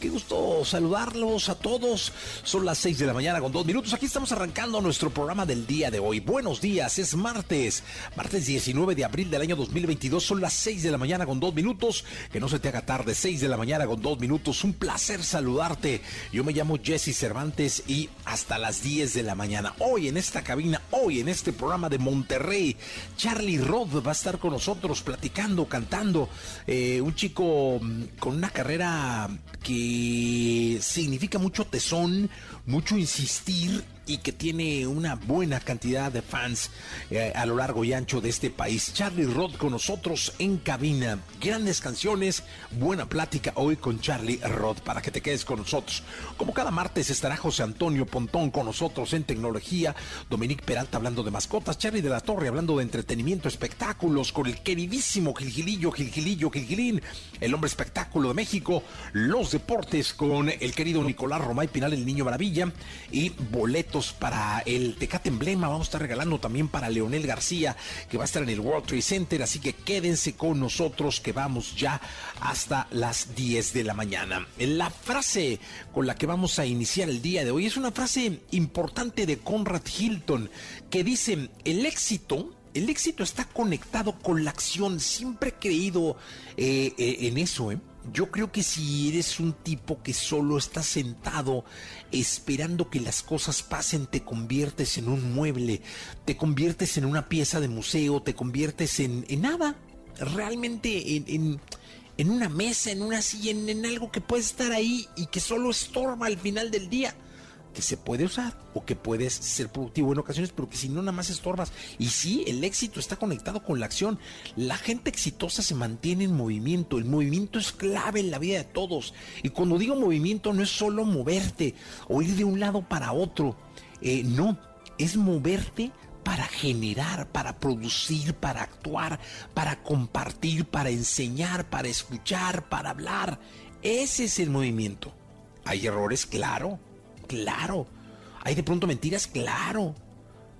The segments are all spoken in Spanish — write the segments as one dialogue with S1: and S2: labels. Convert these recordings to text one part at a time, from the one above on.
S1: Qué gusto saludarlos a todos. Son las 6 de la mañana con dos minutos. Aquí estamos arrancando nuestro programa del día de hoy. Buenos días, es martes, martes 19 de abril del año 2022. Son las 6 de la mañana con dos minutos. Que no se te haga tarde, 6 de la mañana con dos minutos. Un placer saludarte. Yo me llamo Jesse Cervantes y hasta las 10 de la mañana. Hoy en esta cabina, hoy en este programa de Monterrey, Charlie Rod va a estar con nosotros platicando, cantando. Eh, un chico mm, con una carrera que significa mucho tesón, mucho insistir y que tiene una buena cantidad de fans eh, a lo largo y ancho de este país. Charlie Rod con nosotros en cabina. Grandes canciones, buena plática hoy con Charlie Rod para que te quedes con nosotros. Como cada martes estará José Antonio Pontón con nosotros en tecnología, Dominique Peralta hablando de mascotas, Charlie de la Torre hablando de entretenimiento, espectáculos con el queridísimo Gilgilillo, Gilgilillo, Gilgilín, el hombre espectáculo de México, los deportes con el querido Nicolás Romay Pinal, el niño maravilla y para el Tecate Emblema. Vamos a estar regalando también para Leonel García, que va a estar en el World Trade Center. Así que quédense con nosotros, que vamos ya hasta las 10 de la mañana. La frase con la que vamos a iniciar el día de hoy es una frase importante de Conrad Hilton, que dice: el éxito. El éxito está conectado con la acción. Siempre he creído eh, eh, en eso, ¿eh? Yo creo que si eres un tipo que solo está sentado esperando que las cosas pasen, te conviertes en un mueble, te conviertes en una pieza de museo, te conviertes en, nada, realmente en, en, una mesa, en una silla, en algo que puede estar ahí y que solo estorba al final del día que se puede usar o que puedes ser productivo en ocasiones, pero que si no nada más estorbas. Y sí, el éxito está conectado con la acción. La gente exitosa se mantiene en movimiento. El movimiento es clave en la vida de todos. Y cuando digo movimiento no es solo moverte o ir de un lado para otro. Eh, no, es moverte para generar, para producir, para actuar, para compartir, para enseñar, para escuchar, para hablar. Ese es el movimiento. Hay errores, claro Claro. Hay de pronto mentiras, claro.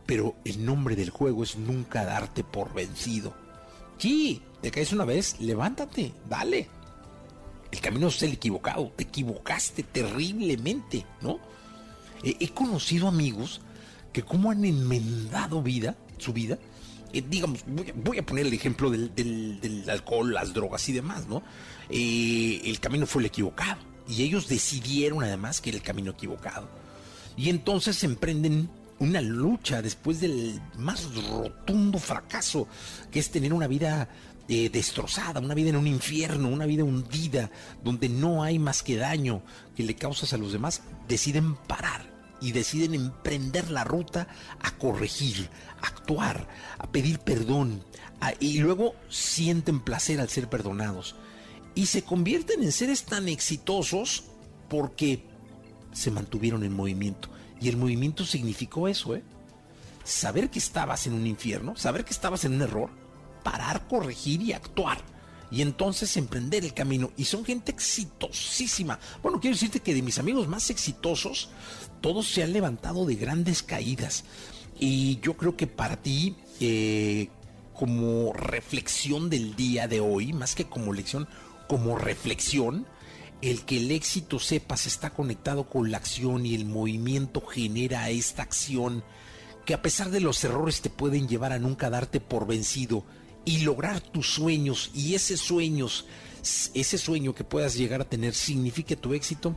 S1: Pero el nombre del juego es nunca darte por vencido. Sí, te caes una vez, levántate, dale. El camino es el equivocado, te equivocaste terriblemente, ¿no? He, conocido amigos que como han enmendado vida, su vida, eh, digamos, voy a, poner el ejemplo del, alcohol, las drogas y demás, ¿no? Eh, el camino fue el equivocado y ellos decidieron además que era el camino equivocado. Y entonces emprenden una lucha después del más rotundo fracaso, que es tener una vida eh, destrozada, una vida en un infierno, una vida hundida, donde no hay más que daño que le causas a los demás, deciden parar y deciden emprender la ruta a corregir, a actuar, a pedir perdón, y luego sienten placer al ser perdonados y se convierten en seres tan exitosos porque se mantuvieron en movimiento. Y el movimiento significó eso, ¿eh? Saber que estabas en un infierno, saber que estabas en un error, parar, corregir y actuar. Y entonces emprender el camino. Y son gente exitosísima. Bueno, quiero decirte que de mis amigos más exitosos, todos se han levantado de grandes caídas. Y yo creo que para ti, eh, como reflexión del día de hoy, más que como lección, como reflexión, el que el éxito sepas está conectado con la acción y el movimiento genera esta acción que a pesar de los errores te pueden llevar a nunca darte por vencido y lograr tus sueños y ese sueños, ese sueño que puedas llegar a tener signifique tu éxito,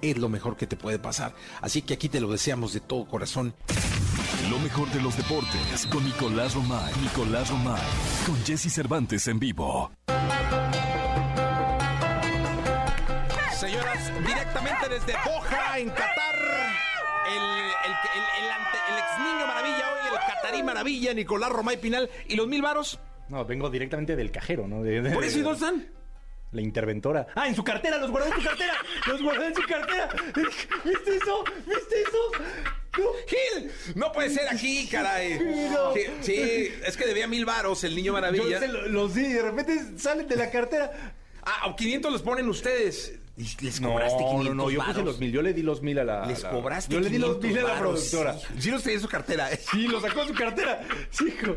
S1: es lo mejor que te puede pasar. Así que aquí te lo deseamos de todo corazón.
S2: Lo mejor de los deportes con Nicolás Romay. Nicolás Romay. Con Jesse Cervantes en vivo.
S1: Señoras, directamente desde Doha, en Qatar, el, el, el, el, ante- el ex niño maravilla, hoy el catarí maravilla, Nicolás Romay Pinal. ¿Y los mil varos?
S3: No, vengo directamente del cajero, ¿no? De- de-
S1: ¿Por eso y dónde están?
S3: La interventora. Ah, en su cartera, los guardó en su cartera. Los guardó en su cartera. ¿Viste eso? ¿Viste eso? No.
S1: ¡Gil! No puede ser aquí, caray.
S3: No.
S1: Sí, sí, es que debía mil varos el niño maravilla.
S3: los di de repente salen de la cartera.
S1: Ah, o 500 los ponen ustedes. Y Les cobraste 500
S3: no, no, yo puse los mil, yo le di los mil a la...
S1: Les
S3: la-
S1: cobraste
S3: Yo le di los
S1: 500
S3: mil a la productora.
S1: Sí, sí los tenía en su cartera. ¿eh?
S3: Sí, lo sacó de su cartera. Sí, hijo.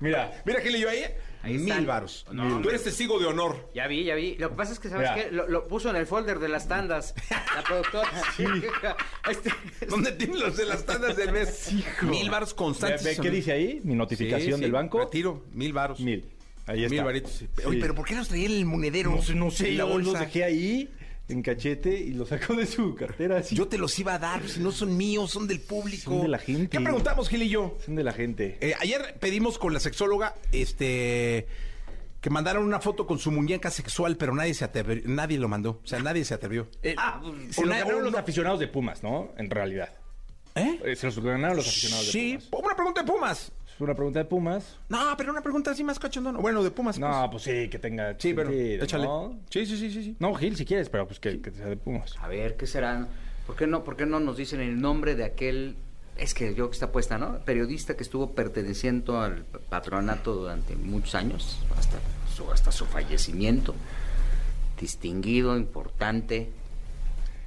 S3: Mira,
S1: Mira, y yo ahí.
S4: Ahí
S1: mil varos.
S4: No,
S1: Tú eres testigo de honor.
S4: Ya vi, ya vi. Lo que pasa es que, ¿sabes
S3: Mira.
S4: qué? Lo, lo puso en el folder de las tandas. La productora. Este-
S1: ¿Dónde tienen los de las tandas del mes? Mil varos constantes.
S3: ve qué dice ahí, mi notificación
S1: Sí, sí,
S3: del banco.
S1: Retiro, mil varos.
S3: Mil. Ahí está.
S1: Mil varitos. sí.
S3: Sí.
S1: Oye, pero ¿por qué los traía en el monedero?
S3: No sé, no sé,
S1: En la
S3: yo los
S1: bolsa.
S3: dejé ahí en cachete y los sacó de su cartera así.
S1: Yo te los iba a dar, si no son míos, son del público.
S3: Son de la gente.
S1: ¿Qué preguntamos, Gil y yo?
S3: Son de la gente.
S1: Eh, ayer pedimos con la sexóloga este que mandaron una foto con su muñeca sexual, pero nadie se atrevió, nadie lo mandó. O sea, nadie se atrevió.
S3: Eh,
S4: Ah,
S3: se
S1: o
S3: los
S1: na-
S3: ganaron los aficionados de Pumas, ¿no? En realidad.
S1: ¿Eh?
S3: Eh, Se los ganaron los aficionados de
S1: Sí,
S3: Pumas.
S1: una pregunta de Pumas.
S3: Es una pregunta de Pumas.
S1: No, pero una pregunta así más cachondona. Bueno, de Pumas.
S3: No, pues sí, que tenga
S1: Sí, pero
S3: sentido,
S1: échale.
S3: ¿no?
S1: Sí, sí, sí, sí, sí.
S3: No, Gil, si quieres, pero pues que, que sea de Pumas.
S4: A ver, ¿qué serán? ¿Por qué no, por qué no nos dicen el nombre de aquel... Es que yo que está puesta, ¿no? Periodista que estuvo perteneciendo al patronato durante muchos años, hasta su, hasta su fallecimiento. Distinguido, importante.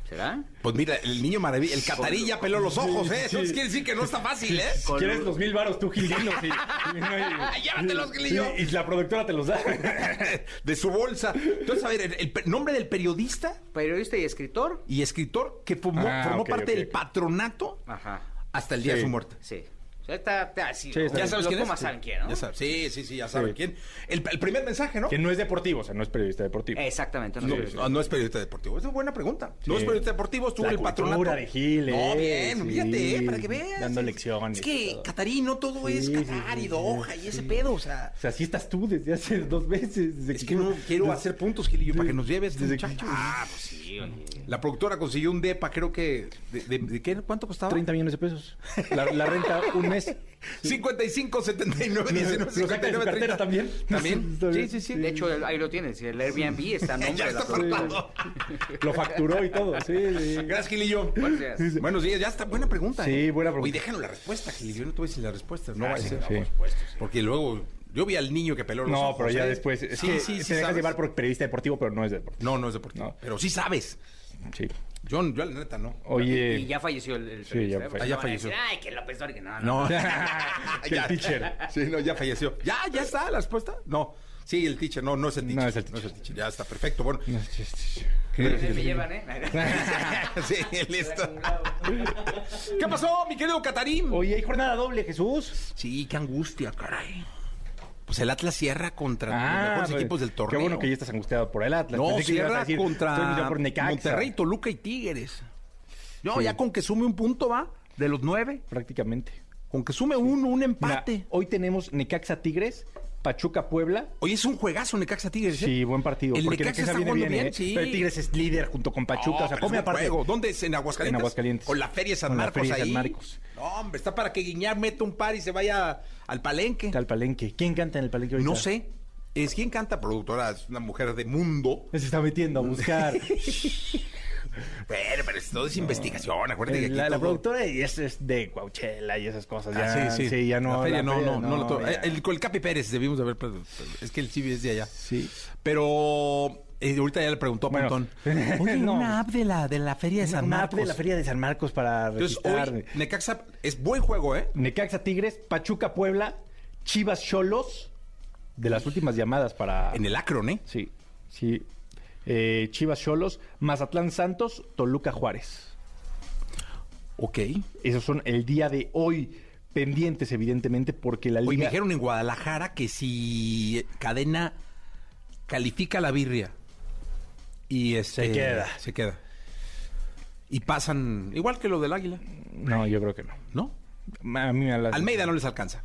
S4: ¿Será?
S1: Pues mira, el niño maravilla, el catarí ya peló los ojos, ¿eh? Entonces quiere decir que no está fácil, ¿eh?
S3: Si
S4: Con-
S3: quieres los mil varos, tú, Gil, dinos, y- y
S1: Llévatelos, Gil, y
S3: Sí,
S1: yo.
S3: Y la productora te los da.
S1: de su bolsa. Entonces, a ver, el, nombre del periodista
S4: Periodista y escritor.
S1: y escritor que formó,
S3: Ah,
S1: formó parte del patronato
S4: Ajá.
S1: hasta el día
S3: Sí.
S1: de su muerte.
S4: Sí. Está, está así.
S3: Sí, está
S1: ¿Ya sabes
S4: Los
S1: quién es?
S4: Saben quién, ¿no?
S1: Ya sabes. Sí, sí, sí, ya saben
S3: Sí.
S1: quién. El, el primer mensaje, ¿no?
S3: que no es deportivo, o sea, no es periodista deportivo.
S4: Exactamente.
S1: No,
S4: No,
S3: Sí,
S1: no, no es periodista deportivo. Es una buena pregunta. No es periodista deportivo, estuvo
S3: La
S1: el patronato.
S3: de Gil,
S1: No, bien,
S3: sí,
S1: fíjate, eh, para que veas.
S3: dando
S1: Es-
S3: lecciones
S1: Es que
S3: todo.
S1: Catarí no todo es
S3: sí,
S1: y Doha
S3: sí,
S1: y ese
S3: sí.
S1: pedo, o sea.
S3: O sea, así estás tú desde hace dos veces. desde
S1: Es que no quiero hacer puntos, Gilillo, para que nos lleves
S3: desde que-
S1: muchacho.
S4: Ah, pues sí, oye.
S1: La productora consiguió un depa, creo que. ¿De, de- de qué? ¿Cuánto costaba?
S3: 30 millones de pesos. La, la renta un mes.
S1: 55, 79, 19,
S3: Lo saca de su
S1: 59,
S3: cartera
S1: 30.
S3: también.
S1: ¿También? Sí, sí, sí.
S4: De hecho, ahí lo tienes. El Airbnb está a nombre
S1: Ya
S4: de la.
S3: Lo facturó y todo. Sí, sí.
S1: Gracias, Gilillo.
S4: Días.
S1: Buenos días, ya está. Buena pregunta.
S3: Sí,
S1: ¿eh?
S3: buena pregunta.
S1: Oye, déjanos la respuesta, Gilillo. No te voy a decir la respuesta. No va a ser. Porque luego. Yo vi al niño que peló los
S3: No,
S1: ojos,
S3: pero ya
S1: ¿eh?
S3: después. Es
S1: sí,
S3: que
S1: sí, sí.
S3: se deja
S1: sabes.
S3: llevar por periodista deportivo, pero no es deportivo.
S1: No, no es deportivo.
S3: No.
S1: Pero sí sabes.
S3: Sí.
S1: Yo, yo la neta, no.
S3: Oye.
S4: Y ya falleció el, el
S3: Sí, ya
S4: ¿eh?
S3: falleció.
S1: Ah, ya
S4: no van a
S1: falleció.
S4: decir, Ay, que López Dóriga. No, no.
S1: No.
S3: El teacher.
S1: Sí, no, ya falleció. ¿Ya? ¿Ya está la respuesta? No. Sí, el teacher. No, no es el teacher.
S3: No es el teacher.
S1: Ya está, perfecto. Bueno.
S4: Me llevan, ¿eh?
S1: sí, listo. ¿Qué pasó, mi querido Catarín?
S3: Oye, hay jornada doble, Jesús.
S1: Sí, qué angustia, caray. Pues el Atlas cierra contra los mejores
S3: pues,
S1: equipos del torneo.
S3: Qué bueno que ya estás angustiado por el Atlas.
S1: No, cierra
S3: decir,
S1: contra
S3: por.
S1: Monterrey, Toluca y Tigres. No,
S3: Sí.
S1: ya con que sume un punto, va, de los nueve.
S3: Prácticamente.
S1: Con que sume uno, un
S3: Mira,
S1: empate.
S3: hoy tenemos Necaxa Tigres, Pachuca Puebla.
S1: Oye, es un juegazo Necaxa Tigres. ¿eh?
S3: Sí, buen partido.
S1: El
S3: porque
S1: Necaxa
S3: Necaxa
S1: está
S3: viene bien,
S1: bien,
S3: ¿eh?
S1: sí.
S3: Pero Tigres es líder junto con Pachuca.
S1: No,
S3: o sea, come aparte.
S1: juego. ¿Dónde es? ¿En Aguascalientes?
S3: En Aguascalientes.
S1: Con la Feria San
S3: Con la
S1: Marcos
S3: Feria de San
S1: ahí.
S3: Marcos.
S1: No, hombre, está para que Guiñar meta un par y se vaya al palenque.
S3: El palenque. ¿Quién canta en el palenque ahorita?
S1: No sé. Es quien canta productora, es una mujer de mundo.
S3: Se está metiendo a buscar.
S1: Pero, pero es- todo es investigación, acuérdate que
S3: Eh,
S1: aquí
S3: la, productora y es, es de Coachella y esas cosas.
S1: Ah,
S3: Ya, sí, sí. ya no.
S1: La feria no, no, no, lo
S3: ya.
S1: eh, El, con el Capi Pérez debimos de haber. Es que el Chibi es de allá.
S3: Sí.
S1: Pero eh, ahorita ya le preguntó a
S3: Bueno.
S1: Pontón. Oye,
S3: No.
S1: una app de la, de la feria de San
S3: Una app
S1: Marcos.
S3: de la Feria de San Marcos para
S1: Entonces, hoy Necaxa es buen juego, ¿eh?
S3: Necaxa Tigres, Pachuca Puebla, Chivas Cholos. De las últimas llamadas para.
S1: En el Acron, ¿eh?
S3: Sí, sí. Eh, Chivas Cholos, Mazatlán Santos, Toluca Juárez.
S1: Ok.
S3: Esos son el día de hoy. Pendientes, evidentemente, porque la liga.
S1: Hoy me dijeron en Guadalajara que si Cadena califica la birria y este,
S3: Se queda.
S1: Se queda. Y pasan, igual que lo del Águila,
S3: No, yo creo que no.
S1: ¿no?
S3: A mí me la-
S1: Almeida no les alcanza.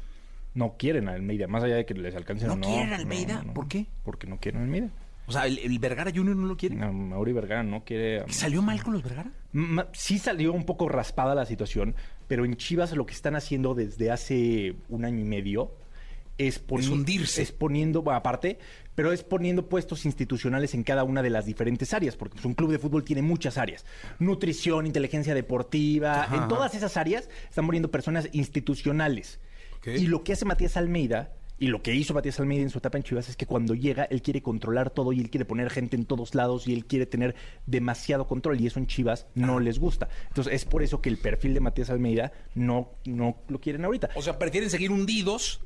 S3: No quieren a Almeida, más allá de que les alcance
S1: ¿No
S3: o no.
S1: quieren a Almeida?
S3: no, no.
S1: ¿Por qué?
S3: Porque no quieren a Almeida.
S1: O sea, ¿el, el Vergara Junior no lo quiere?
S3: No, Mauri Vergara no quiere... um,
S1: ¿Salió mal con los Vergara?
S3: Ma- Sí salió un poco raspada la situación, pero en Chivas lo que están haciendo desde hace un año y medio es,
S1: Es hundirse.
S3: Es poniendo, aparte, pero es poniendo puestos institucionales en cada una de las diferentes áreas, porque pues, un club de fútbol tiene muchas áreas. Nutrición, inteligencia deportiva,
S1: Ajá,
S3: en todas esas áreas están poniendo personas institucionales. Y lo que hace Matías Almeida... Y lo que hizo Matías Almeida en su etapa en Chivas es que cuando llega, él quiere controlar todo y él quiere poner gente en todos lados y él quiere tener demasiado control y eso en Chivas no les gusta. Entonces es por eso que el perfil de Matías Almeida no, no lo quieren ahorita.
S1: O sea, prefieren seguir hundidos,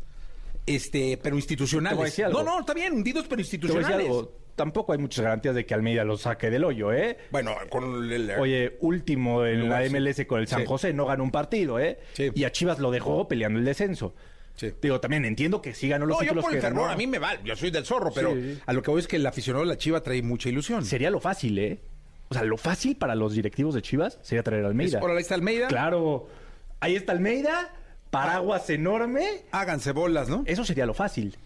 S1: este, pero institucionales.
S3: Te voy a decir algo.
S1: No, no, está bien, hundidos pero
S3: Te voy a decir
S1: institucionales.
S3: algo, tampoco hay muchas garantías de que Almeida lo saque del hoyo, ¿eh?
S1: Bueno, con el...
S3: Oye, último en la. MLS con el San
S1: Sí.
S3: José, no ganó un partido, ¿eh?
S1: Sí.
S3: Y a Chivas lo dejó peleando el descenso.
S1: Sí.
S3: Digo, también entiendo que sí ganó los
S1: No, yo
S3: títulos
S1: por el fervor, a mí me vale, yo soy del zorro, pero
S3: Sí,
S1: a lo que voy es que el aficionado de la Chiva trae mucha ilusión.
S3: Sería lo fácil, ¿eh? O sea, lo fácil para los directivos de Chivas sería traer a Almeida.
S1: Órale, ahí está Almeida.
S3: Claro. Ahí está Almeida, paraguas enorme.
S1: Háganse bolas, ¿no?
S3: Eso sería lo fácil.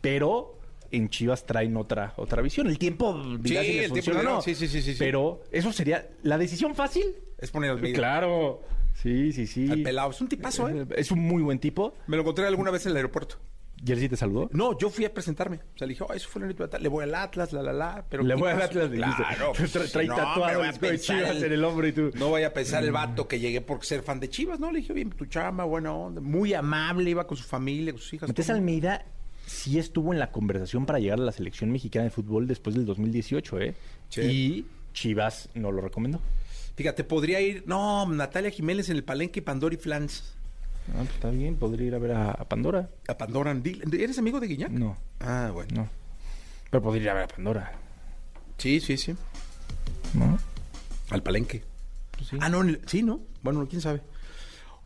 S3: Pero en Chivas traen otra, otra visión. El tiempo dirá
S1: Sí,
S3: si les
S1: el tiempo
S3: funciona o
S1: dirá.
S3: no.
S1: Sí, sí, sí, sí.
S3: Pero eso sería la decisión fácil.
S1: Es poner Almeida.
S3: Claro. Sí, sí, sí.
S1: Al pelado. Es un tipazo, ¿eh?
S3: Es un muy buen tipo.
S1: Me lo encontré alguna vez en el aeropuerto.
S3: Jersey te saludó.
S1: No, yo fui a presentarme. O sea, le dije, oh, eso fue el Le voy al Atlas, la, la, la. Pero
S3: Le
S1: ¿qué
S3: voy a dar
S1: pasó?
S3: Atlas.
S1: Claro.
S3: Tra- trae
S1: no,
S3: tatuado
S1: a
S3: de Chivas
S1: el-
S3: en el hombro y tú.
S1: No vaya a pensar el vato que llegué por ser fan de Chivas, ¿no? Le dije, bien, tu chama, buena onda. Muy amable, iba con su familia, con sus hijas. Todo.
S3: Almeida sí estuvo en la conversación para llegar a la selección mexicana de fútbol después del 2018, ¿eh?
S1: Sí.
S3: Y Chivas no lo recomendó.
S1: Fíjate, podría ir, no, Natalia Jiménez en el Palenque, Pandora y Flans.
S3: Ah, pues está bien, podría ir a ver a, a Pandora.
S1: A Pandora. ¿Eres amigo de Guiñac?
S3: No,
S1: Ah, bueno.
S3: no. Pero podría ir a ver a Pandora.
S1: Sí, sí, sí.
S3: ¿No?
S1: Al Palenque.
S3: Pues sí.
S1: Ah, no, el- sí, ¿no? Bueno, quién sabe.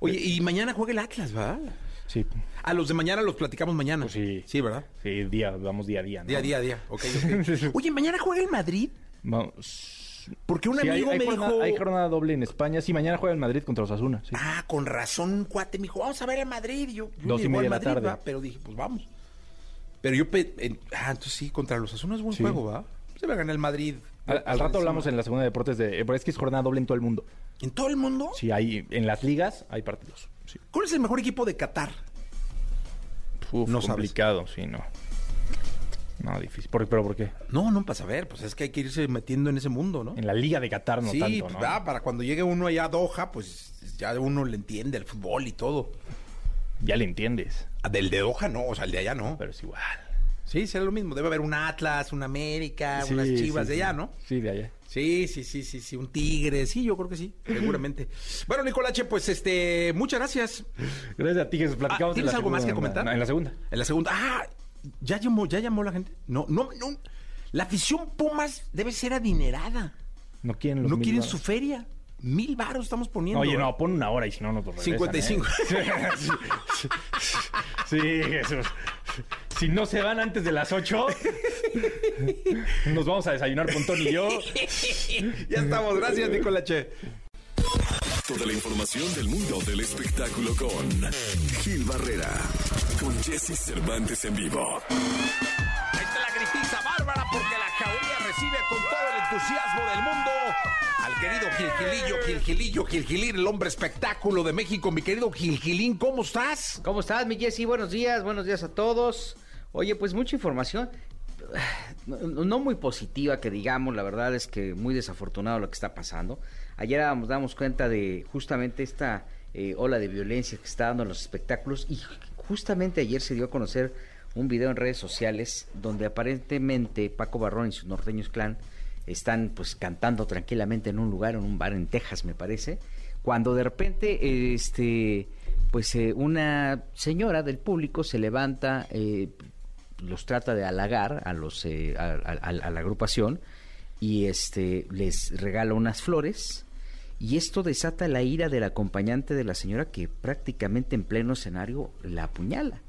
S1: Oye, y mañana juega el Atlas, ¿verdad?
S3: Sí.
S1: A los de mañana los platicamos mañana.
S3: Pues sí.
S1: Sí, ¿verdad?
S3: Sí, día, vamos día a día. ¿no?
S1: Día a día, día. Ok, ok. Oye, mañana juega el Madrid.
S3: Vamos.
S1: Porque un
S3: Sí,
S1: amigo
S3: hay
S1: me
S3: jornada-
S1: dijo.
S3: Hay jornada doble en España. Sí, mañana juega el Madrid contra los Asuna. Sí.
S1: Ah, con razón, un cuate me dijo, vamos a ver el Madrid. Y yo, yo
S3: Dos y media de la
S1: Madrid,
S3: tarde.
S1: ¿va? Pero dije, pues vamos. Pero yo, en- ah, entonces sí, contra los Azunas es buen
S3: Sí.
S1: juego, ¿va? Se va a ganar el Madrid.
S3: Al, al rato hablamos en la segunda de deportes de. Pero es que es jornada doble en todo el mundo.
S1: ¿En todo el mundo?
S3: Sí, hay, en las ligas hay partidos. Sí.
S1: ¿Cuál es el mejor equipo de Qatar?
S3: Uf,
S1: No sabes.
S3: complicado, sí, no. No, difícil. ¿Por, ¿Pero por qué?
S1: No, no, para saber. Pues es que hay que irse metiendo en ese mundo, ¿no?
S3: En la Liga de Qatar no
S1: sí,
S3: tanto,
S1: pues,
S3: ¿no?
S1: va, para cuando llegue uno allá a Doha, pues ya uno le entiende el fútbol y todo.
S3: Ya le entiendes,
S1: Ah, Del de Doha no, o sea, el de allá no.
S3: pero es igual.
S1: Sí, será lo mismo. Debe haber un Atlas, un América,
S3: Sí,
S1: unas chivas
S3: sí,
S1: de
S3: sí.
S1: allá, ¿no?
S3: Sí, de allá.
S1: Sí, sí, sí, sí, sí, un tigre, sí, yo creo que sí, seguramente. bueno, Nicolache, pues este, muchas gracias.
S3: Gracias a ti, Jesús. Platicamos
S1: Ah, ¿tienes
S3: la
S1: algo más que comentar?
S3: En la segunda.
S1: En la segunda, ah, ya llamó, ya llamó la gente. No, no, no. La afición Pumas debe ser adinerada.
S3: No quieren los
S1: No
S3: mil
S1: quieren
S3: varos.
S1: su feria. Mil varos estamos poniendo.
S3: Oye, no, pon una hora y si no nos lo regresan,
S1: 55.
S3: ¿eh? sí, sí, Jesús. Si no se van antes de las 8, nos vamos a desayunar con Tony y yo.
S1: ya estamos, gracias, Nicolache.
S5: Toda la información del mundo del espectáculo con Gil Barrera, con Jesse Cervantes en vivo.
S1: Ahí está la gritiza bárbara porque la jauría recibe con todo el entusiasmo del mundo al querido Gilgilillo, Gilgilillo, Gilgilín, el hombre espectáculo de México. Mi querido Gilgilín, ¿cómo estás?
S4: ¿Cómo estás, mi Jessy? Buenos días, buenos días a todos. Oye, pues mucha información. No, muy positiva que digamos, la verdad es que muy desafortunado lo que está pasando. Ayer nos damos cuenta de justamente esta eh, ola de violencia que está dando en los espectáculos y justamente ayer se dio a conocer un video en redes sociales donde aparentemente Paco Barrón y sus norteños clan están pues cantando tranquilamente en un lugar, en un bar en Texas me parece, cuando de repente este pues eh, una señora del público se levanta, eh, los trata de halagar a los eh, a, a- a la agrupación y este les regala unas flores y esto desata la ira del acompañante de la señora que prácticamente en pleno escenario la apuñala.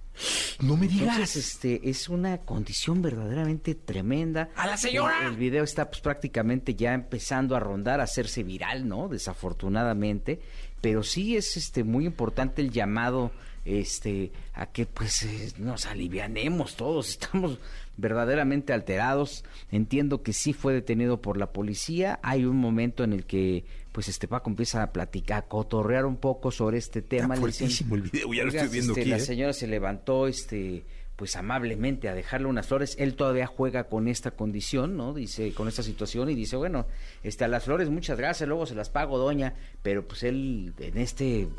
S1: No me
S4: Entonces, este, es una condición verdaderamente tremenda.
S1: ¡A la señora!
S4: El, el video está pues prácticamente ya empezando a rondar, a hacerse viral, ¿no? Desafortunadamente. Pero sí es este muy importante el llamado este, a que pues eh, nos alivianemos todos, estamos verdaderamente alterados. Entiendo que sí fue detenido por la policía. Hay un momento en el que pues este Paco empieza a platicar, a cotorrear un poco sobre este tema.
S1: Está fuertísimo el video, ya lo
S4: "Oiga,
S1: estoy viendo
S4: este,
S1: aquí,
S4: La
S1: ¿eh?".
S4: señora se levantó, este pues amablemente a dejarle unas flores. Él todavía juega con esta condición, ¿no? Dice, con esta situación y dice, bueno, este, a las flores muchas gracias, luego se las pago, doña, pero pues él en este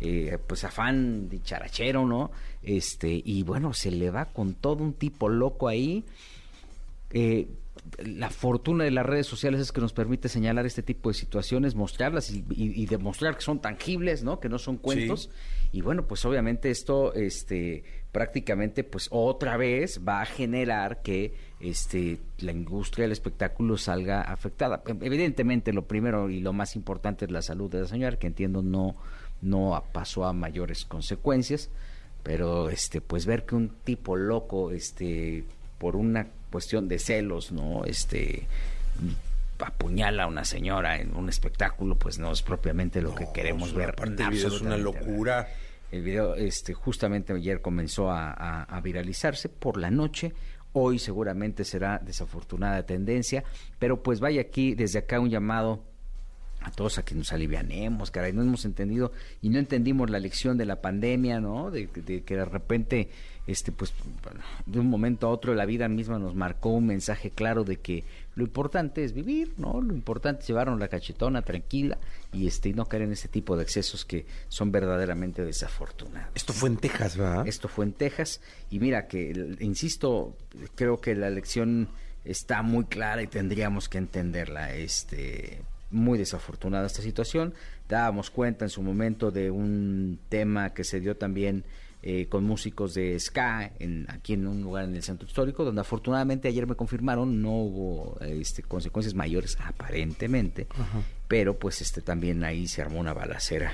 S4: eh, pues afán dicharachero, ¿no? Este, y bueno, se le va con todo un tipo loco ahí. Eh, la fortuna de las redes sociales es que nos permite señalar este tipo de situaciones, mostrarlas y, y- y demostrar que son tangibles, ¿no? Que no son cuentos. Y bueno, pues obviamente esto, este, prácticamente, pues otra vez va a generar que, este, la industria del espectáculo salga afectada. Evidentemente, lo primero y lo más importante es la salud de la señora, que entiendo no, no pasó a mayores consecuencias, pero, este, pues ver que un tipo loco, este, por una cuestión de celos, ¿no? Este apuñala a una señora en un espectáculo, pues no es propiamente lo que queremos ver.
S1: Aparte, el video es una locura.
S4: El video, este, justamente ayer comenzó a, a- a viralizarse por la noche. Hoy seguramente será desafortunada tendencia, pero pues vaya aquí, desde acá un llamado a todos a que nos alivianemos, caray, no hemos entendido y no entendimos la lección de la pandemia, ¿no? De, de que de repente, este, pues, de un momento a otro la vida misma nos marcó un mensaje claro de que lo importante es vivir, ¿no? Lo importante es llevarnos la cachetona tranquila y este, y no caer en ese tipo de excesos que son verdaderamente desafortunados.
S1: Esto fue en Texas, ¿verdad?
S4: Esto fue en Texas y mira que, insisto, creo que la lección está muy clara y tendríamos que entenderla. Este, muy desafortunada esta situación. Dábamos cuenta en su momento de un tema que se dio también eh, con músicos de ska en, aquí en un lugar en el centro histórico, donde afortunadamente ayer me confirmaron no hubo este, consecuencias mayores aparentemente, pero pues este también ahí se armó una balacera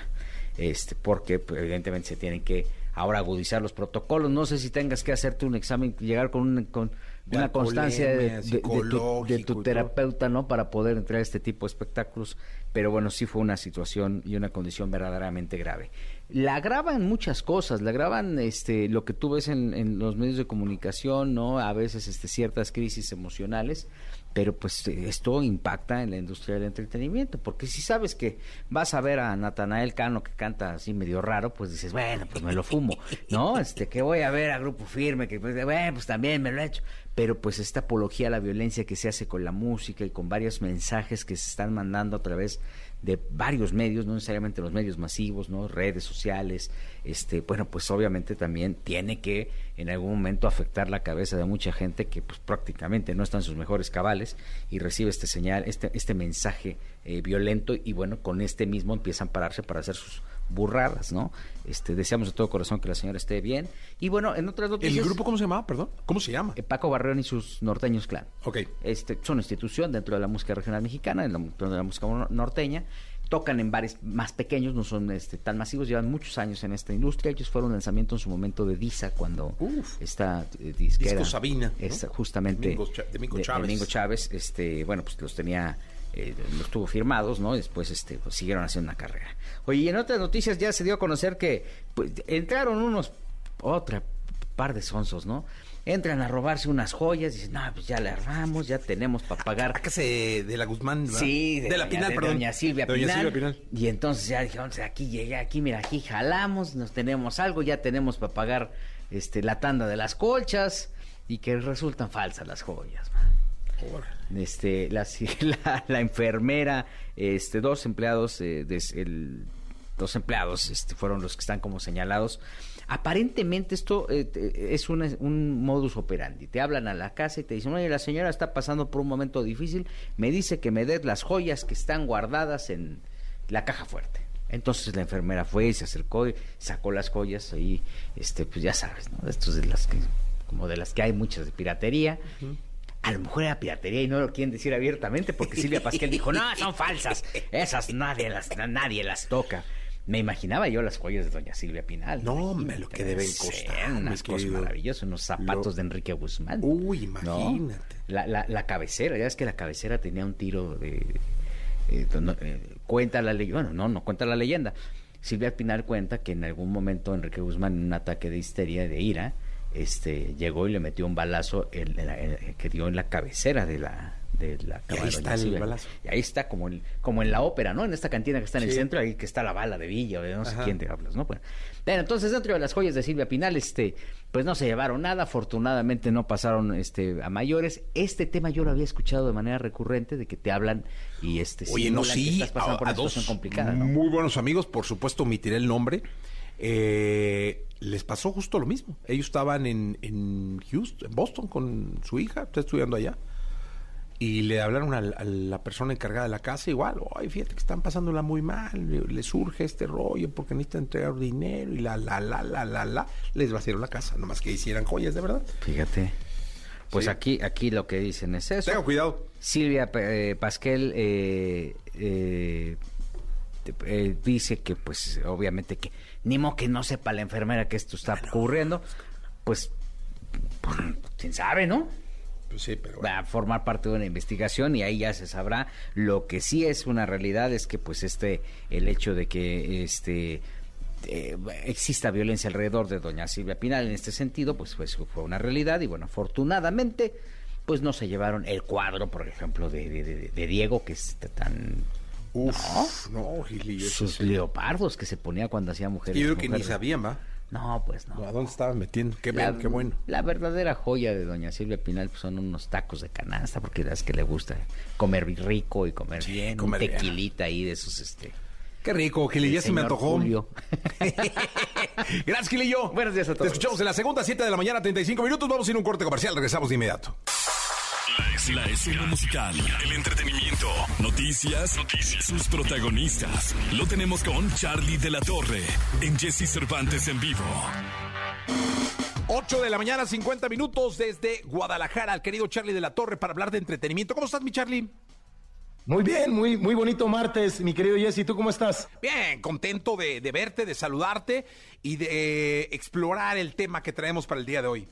S4: este porque pues, evidentemente se tienen que ahora agudizar los protocolos. No sé si tengas que hacerte un examen, llegar con, un- con
S1: De
S4: una constancia de, tu, de terapeuta, ¿no? Para poder entrar a este tipo de espectáculos. Pero bueno, sí fue una situación y una condición verdaderamente grave. La agravan muchas cosas, la agravan este, lo que tú ves en, en los medios de comunicación, ¿no? A veces este, ciertas crisis emocionales pero pues esto impacta en la industria del entretenimiento, porque si sabes que vas a ver a Natanael Cano que canta así medio raro, pues dices, bueno, pues me lo fumo, ¿no? Este, que voy a ver a Grupo Firme, que pues, bueno, pues también me lo he hecho, pero pues esta apología a la violencia que se hace con la música y con varios mensajes que se están mandando a través de varios medios, no necesariamente los medios masivos, ¿no? Redes sociales, este, bueno, pues obviamente también tiene que en algún momento afectar la cabeza de mucha gente que pues prácticamente no está en sus mejores cabales y recibe este señal, este, este mensaje eh, violento y bueno, con este mismo empiezan a pararse para hacer sus burradas, ¿no? Este, deseamos de todo corazón que la señora esté bien. Y bueno, en otras
S1: ¿El
S4: noticias...
S1: grupo cómo se llamaba? Perdón. ¿Cómo se llama?
S4: eh, Paco Barreón y sus norteños clan.
S1: Ok.
S4: Este, son una institución dentro de la música regional mexicana, dentro de la música nor- norteña. Tocan en bares más pequeños, no son este, tan masivos, llevan muchos años en esta industria. Ellos fueron lanzamiento en su momento de Disa, cuando
S1: Uf.
S4: esta eh, disquera.
S1: Disco Sabina, ¿no?
S4: justamente.
S1: Domingo Chávez.
S4: Domingo Chávez, este, bueno, pues los tenía. Eh, los tuvo firmados, ¿no? Y después este, pues, siguieron haciendo una carrera. Oye, y en otras noticias ya se dio a conocer que pues, entraron unos, otra par de sonsos, ¿no? Entran a robarse unas joyas, dicen, no, pues ya le armamos, ya tenemos para pagar.
S1: Acá se de la Guzmán, ¿verdad?
S4: Sí,
S1: de, la
S4: doña-
S1: Pinal,
S4: de
S1: perdón.
S4: Doña Silvia,
S1: Doña
S4: Pinal.
S1: Silvia Pinal.
S4: Y entonces ya dijeron, aquí llegué, aquí, mira, aquí jalamos, nos tenemos algo, ya tenemos para pagar este la tanda de las colchas y que resultan falsas las joyas. man. Este, la, la, enfermera, este, dos empleados, eh, dos empleados este, fueron los que están como señalados. Aparentemente esto eh, es un modus operandi. Te hablan a la casa y te dicen, oye, la señora está pasando por un momento difícil, me dice que me des las joyas que están guardadas en la caja fuerte. Entonces la enfermera fue y se acercó y sacó las joyas ahí, este, pues ya sabes, ¿no? Estos de las que, como de las que hay muchas de piratería. A lo mejor era piratería y no lo quieren decir abiertamente porque Silvia Pasquel dijo, no, son falsas, esas nadie las, nadie las toca. Me imaginaba yo las joyas de doña Silvia Pinal.
S1: No, hombre, lo que deben costar,
S4: Unas cosas maravillosas, unos zapatos
S1: Lo-
S4: de Enrique Guzmán.
S1: Uy,
S4: ¿no?
S1: imagínate.
S4: La, la, la cabecera, ya es que la cabecera tenía un tiro de... eh, no, eh, cuenta la leyenda, bueno, no, no cuenta la leyenda. Silvia Pinal cuenta que en algún momento Enrique Guzmán, en un ataque de histeria, de ira, este, llegó y le metió un balazo en- en la- en- que dio en la cabecera de la de la
S1: Y ahí está el balazo.
S4: Y ahí está como en, como en la ópera, ¿no? En esta cantina que está en el centro, ahí que está la bala de Villa, o de no sé quién te hablas, ¿no? Bueno, Bueno, entonces dentro de las joyas de Silvia Pinal, este, pues no se llevaron nada, afortunadamente no pasaron este a mayores. Este tema yo lo había escuchado de manera recurrente, de que te hablan y este
S1: Oye, no,
S4: que
S1: sí,
S4: estás pasando
S1: a,
S4: por
S1: a
S4: una
S1: dos
S4: situación complicada, ¿no?
S1: muy buenos amigos, por supuesto omitiré el nombre, eh, les pasó justo lo mismo. Ellos estaban en, en Houston, en Boston con su hija, está estudiando allá, y le hablaron al- a, la persona encargada de la casa igual, ay, fíjate que están pasándola muy mal, le, le surge este rollo porque necesitan entregar dinero y la, la, la, la, la, la, les vaciaron la casa, nomás que hicieran joyas, de verdad.
S4: Fíjate. Pues
S1: Sí.
S4: aquí, aquí lo que dicen es eso.
S1: Tenga cuidado.
S4: Silvia eh, Pasquel eh, eh, eh, dice que, pues, obviamente que ni modo que no sepa la enfermera que esto está ocurriendo. Pues, pues, quién sabe, ¿no?
S1: Pues sí, pero
S4: Va a formar parte de una investigación y ahí ya se sabrá. Lo que sí es una realidad es que, pues, este, el hecho de que, este eh, exista violencia alrededor de doña Silvia Pinal en este sentido, pues, pues fue una realidad y bueno, afortunadamente pues no se llevaron el cuadro, por ejemplo, de, de- de- de Diego, que es tan...
S1: Uf, no, Gili, eso
S4: Sus
S1: sí.
S4: leopardos que se ponía cuando hacía mujeres.
S1: Yo creo que ni sabían, ¿va?
S4: No, pues no.
S1: ¿A dónde estaban metiendo? Qué,
S4: La,
S1: bien, qué bueno.
S4: la verdadera joya de doña Silvia Pinal pues, son unos tacos de canasta, porque es que le gusta comer rico y comer
S1: Sí,
S4: bien,
S1: comer
S4: un
S1: bien.
S4: tequilita ahí de esos, este...
S1: Qué rico, Gili, ya se me antojó.
S4: Julio.
S1: Gracias, Gilillo.
S4: Buenos días a todos.
S1: Te escuchamos en la segunda, 7 de la mañana, 35 minutos. Vamos a ir a un corte comercial. Regresamos de inmediato.
S5: La escena, la escena musical, el entretenimiento, noticias, noticias, sus protagonistas. Lo tenemos con Charlie de la Torre en Jesse Cervantes en vivo.
S1: 8 de la mañana, 50 minutos desde Guadalajara, al querido Charlie de la Torre para hablar de entretenimiento. ¿Cómo estás, mi Charlie?
S6: Muy bien, muy, muy bonito martes, mi querido Jesse. ¿Tú cómo estás?
S1: Bien, contento de, de verte, de saludarte y de eh, explorar el tema que traemos para el día de hoy.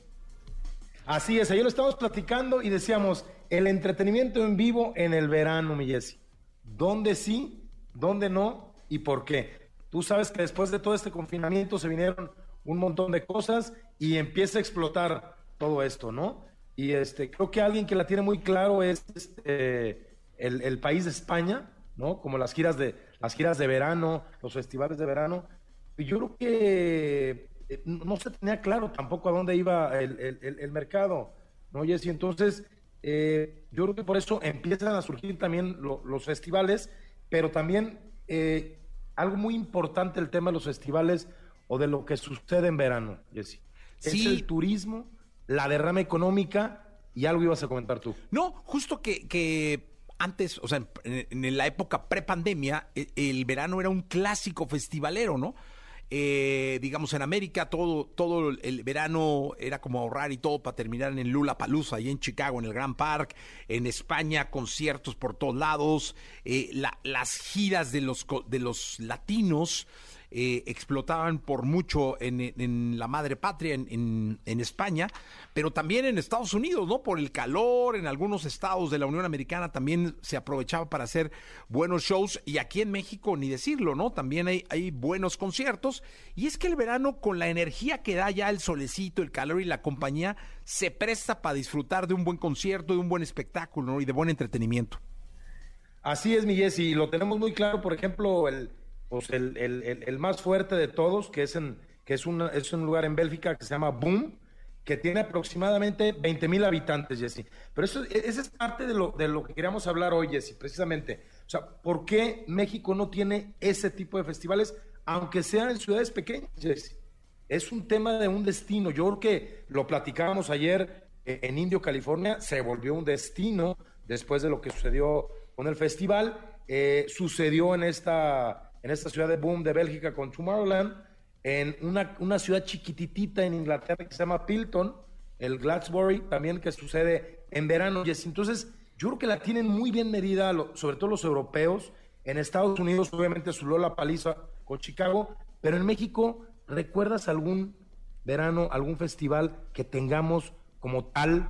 S6: Así es, ayer lo estábamos platicando y decíamos, el entretenimiento en vivo en el verano, mi Jesse. ¿Dónde sí? ¿Dónde no? ¿Y por qué? Tú sabes que después de todo este confinamiento se vinieron un montón de cosas y empieza a explotar todo esto, ¿no? Y este, creo que alguien que la tiene muy claro es este, el, país de España, ¿no? Como las giras de las giras de verano, los festivales de verano. Yo creo que eh, no se tenía claro tampoco a dónde iba el, el- el- el mercado, ¿no, Jesse? Entonces, eh, yo creo que por eso empiezan a surgir también lo- los festivales, pero también eh, algo muy importante el tema de los festivales o de lo que sucede en verano, Jesse. Es
S1: Sí.
S6: el turismo, la derrama económica y algo ibas a comentar tú.
S1: No, justo que, que antes, o sea, en, en la época prepandemia, e- el verano era un clásico festivalero, ¿no? Eh, digamos, en América todo, todo el verano era como ahorrar y todo para terminar en Lula Palusa, y en Chicago, en el Grand Park, en España, conciertos por todos lados, eh, la- las giras de los, de los latinos eh, explotaban por mucho en, la madre patria, en, España, pero también en Estados Unidos, ¿no? Por el calor, en algunos estados de la Unión Americana también se aprovechaba para hacer buenos shows y aquí en México, ni decirlo, ¿no? También hay, buenos conciertos y es que el verano con la energía que da ya el solecito, el calor y la compañía, se presta para disfrutar de un buen concierto, de un buen espectáculo ¿no? y de buen entretenimiento.
S6: Así es, mi Jesse, y lo tenemos muy claro, por ejemplo, el, pues el, el- el- más fuerte de todos, que es en que es, una- es un lugar en Bélgica que se llama Boom, que tiene aproximadamente 20 mil habitantes, Jesse. Pero eso, e, es parte de lo, de lo que queríamos hablar hoy, Jesse, precisamente. O sea, ¿por qué México no tiene ese tipo de festivales, aunque sean en ciudades pequeñas, Jesse? Es un tema de un destino. Yo creo que lo platicábamos ayer eh, en Indio, California, se volvió un destino después de lo que sucedió con el festival. Eh, sucedió en esta, en esta ciudad de Boom de Bélgica con Tomorrowland, en una, una ciudad chiquititita en Inglaterra que se llama Pilton, el Gladsbury, también que sucede en verano. Jesse. Entonces, yo creo que la tienen muy bien medida, sobre todo los europeos. En Estados Unidos, obviamente, su Lola Paliza con Chicago, pero en México, ¿recuerdas algún verano, algún festival que tengamos como tal,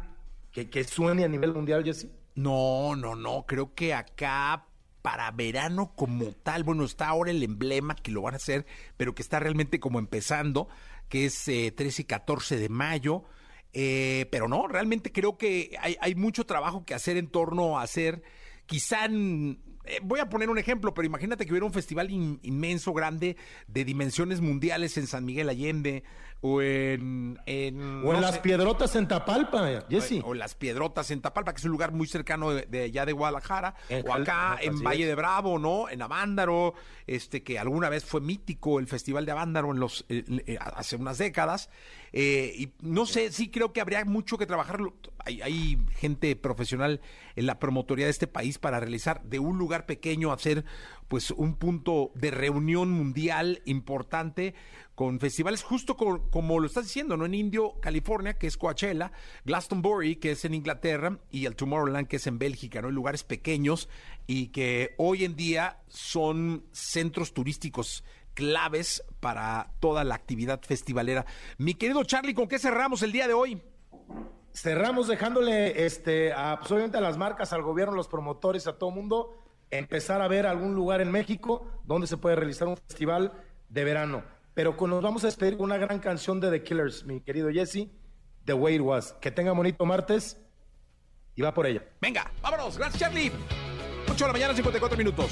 S6: que, que suene a nivel mundial, Jesse?
S1: No, no, no, creo que acá para verano como tal. Bueno, está ahora el emblema que lo van a hacer, pero que está realmente como empezando, que es eh, 13 y 14 de mayo. Eh, pero no, realmente creo que hay, mucho trabajo que hacer en torno a hacer, quizá eh, voy a poner un ejemplo, pero imagínate que hubiera un festival in- inmenso, grande, de dimensiones mundiales en San Miguel Allende o en... en,
S6: O en
S1: no
S6: las
S1: sé,
S6: piedrotas en Tapalpa, Jesse.
S1: o las Piedrotas en Tapalpa, que es un lugar muy cercano de, de allá de Guadalajara,
S6: En
S1: o acá en Valle
S6: es.
S1: de Bravo, ¿no? En Avándaro, este que alguna vez fue mítico el Festival de Avándaro en los eh, eh, hace unas décadas. Eh, y no sé, sí creo que habría mucho que trabajar. Hay, hay gente profesional en la promotoría de este país para realizar de un lugar pequeño hacer pues un punto de reunión mundial importante con festivales justo co- como, lo estás diciendo, ¿no? En Indio, California, que es Coachella, Glastonbury, que es en Inglaterra, y el Tomorrowland, que es en Bélgica, ¿no? En lugares pequeños y que hoy en día son centros turísticos claves para toda la actividad festivalera. Mi querido Charlie, ¿con qué cerramos el día de hoy?
S6: Cerramos dejándole este, a, obviamente a las marcas, al gobierno, los promotores, a todo mundo, empezar a ver algún lugar en México donde se puede realizar un festival de verano. Pero con- nos vamos a despedir con una gran canción de The Killers, mi querido Jesse, The Way It Was. Que tenga bonito martes y va por ella.
S1: Venga, vámonos. Gracias, Charlie. 8 de la mañana, 54 minutos.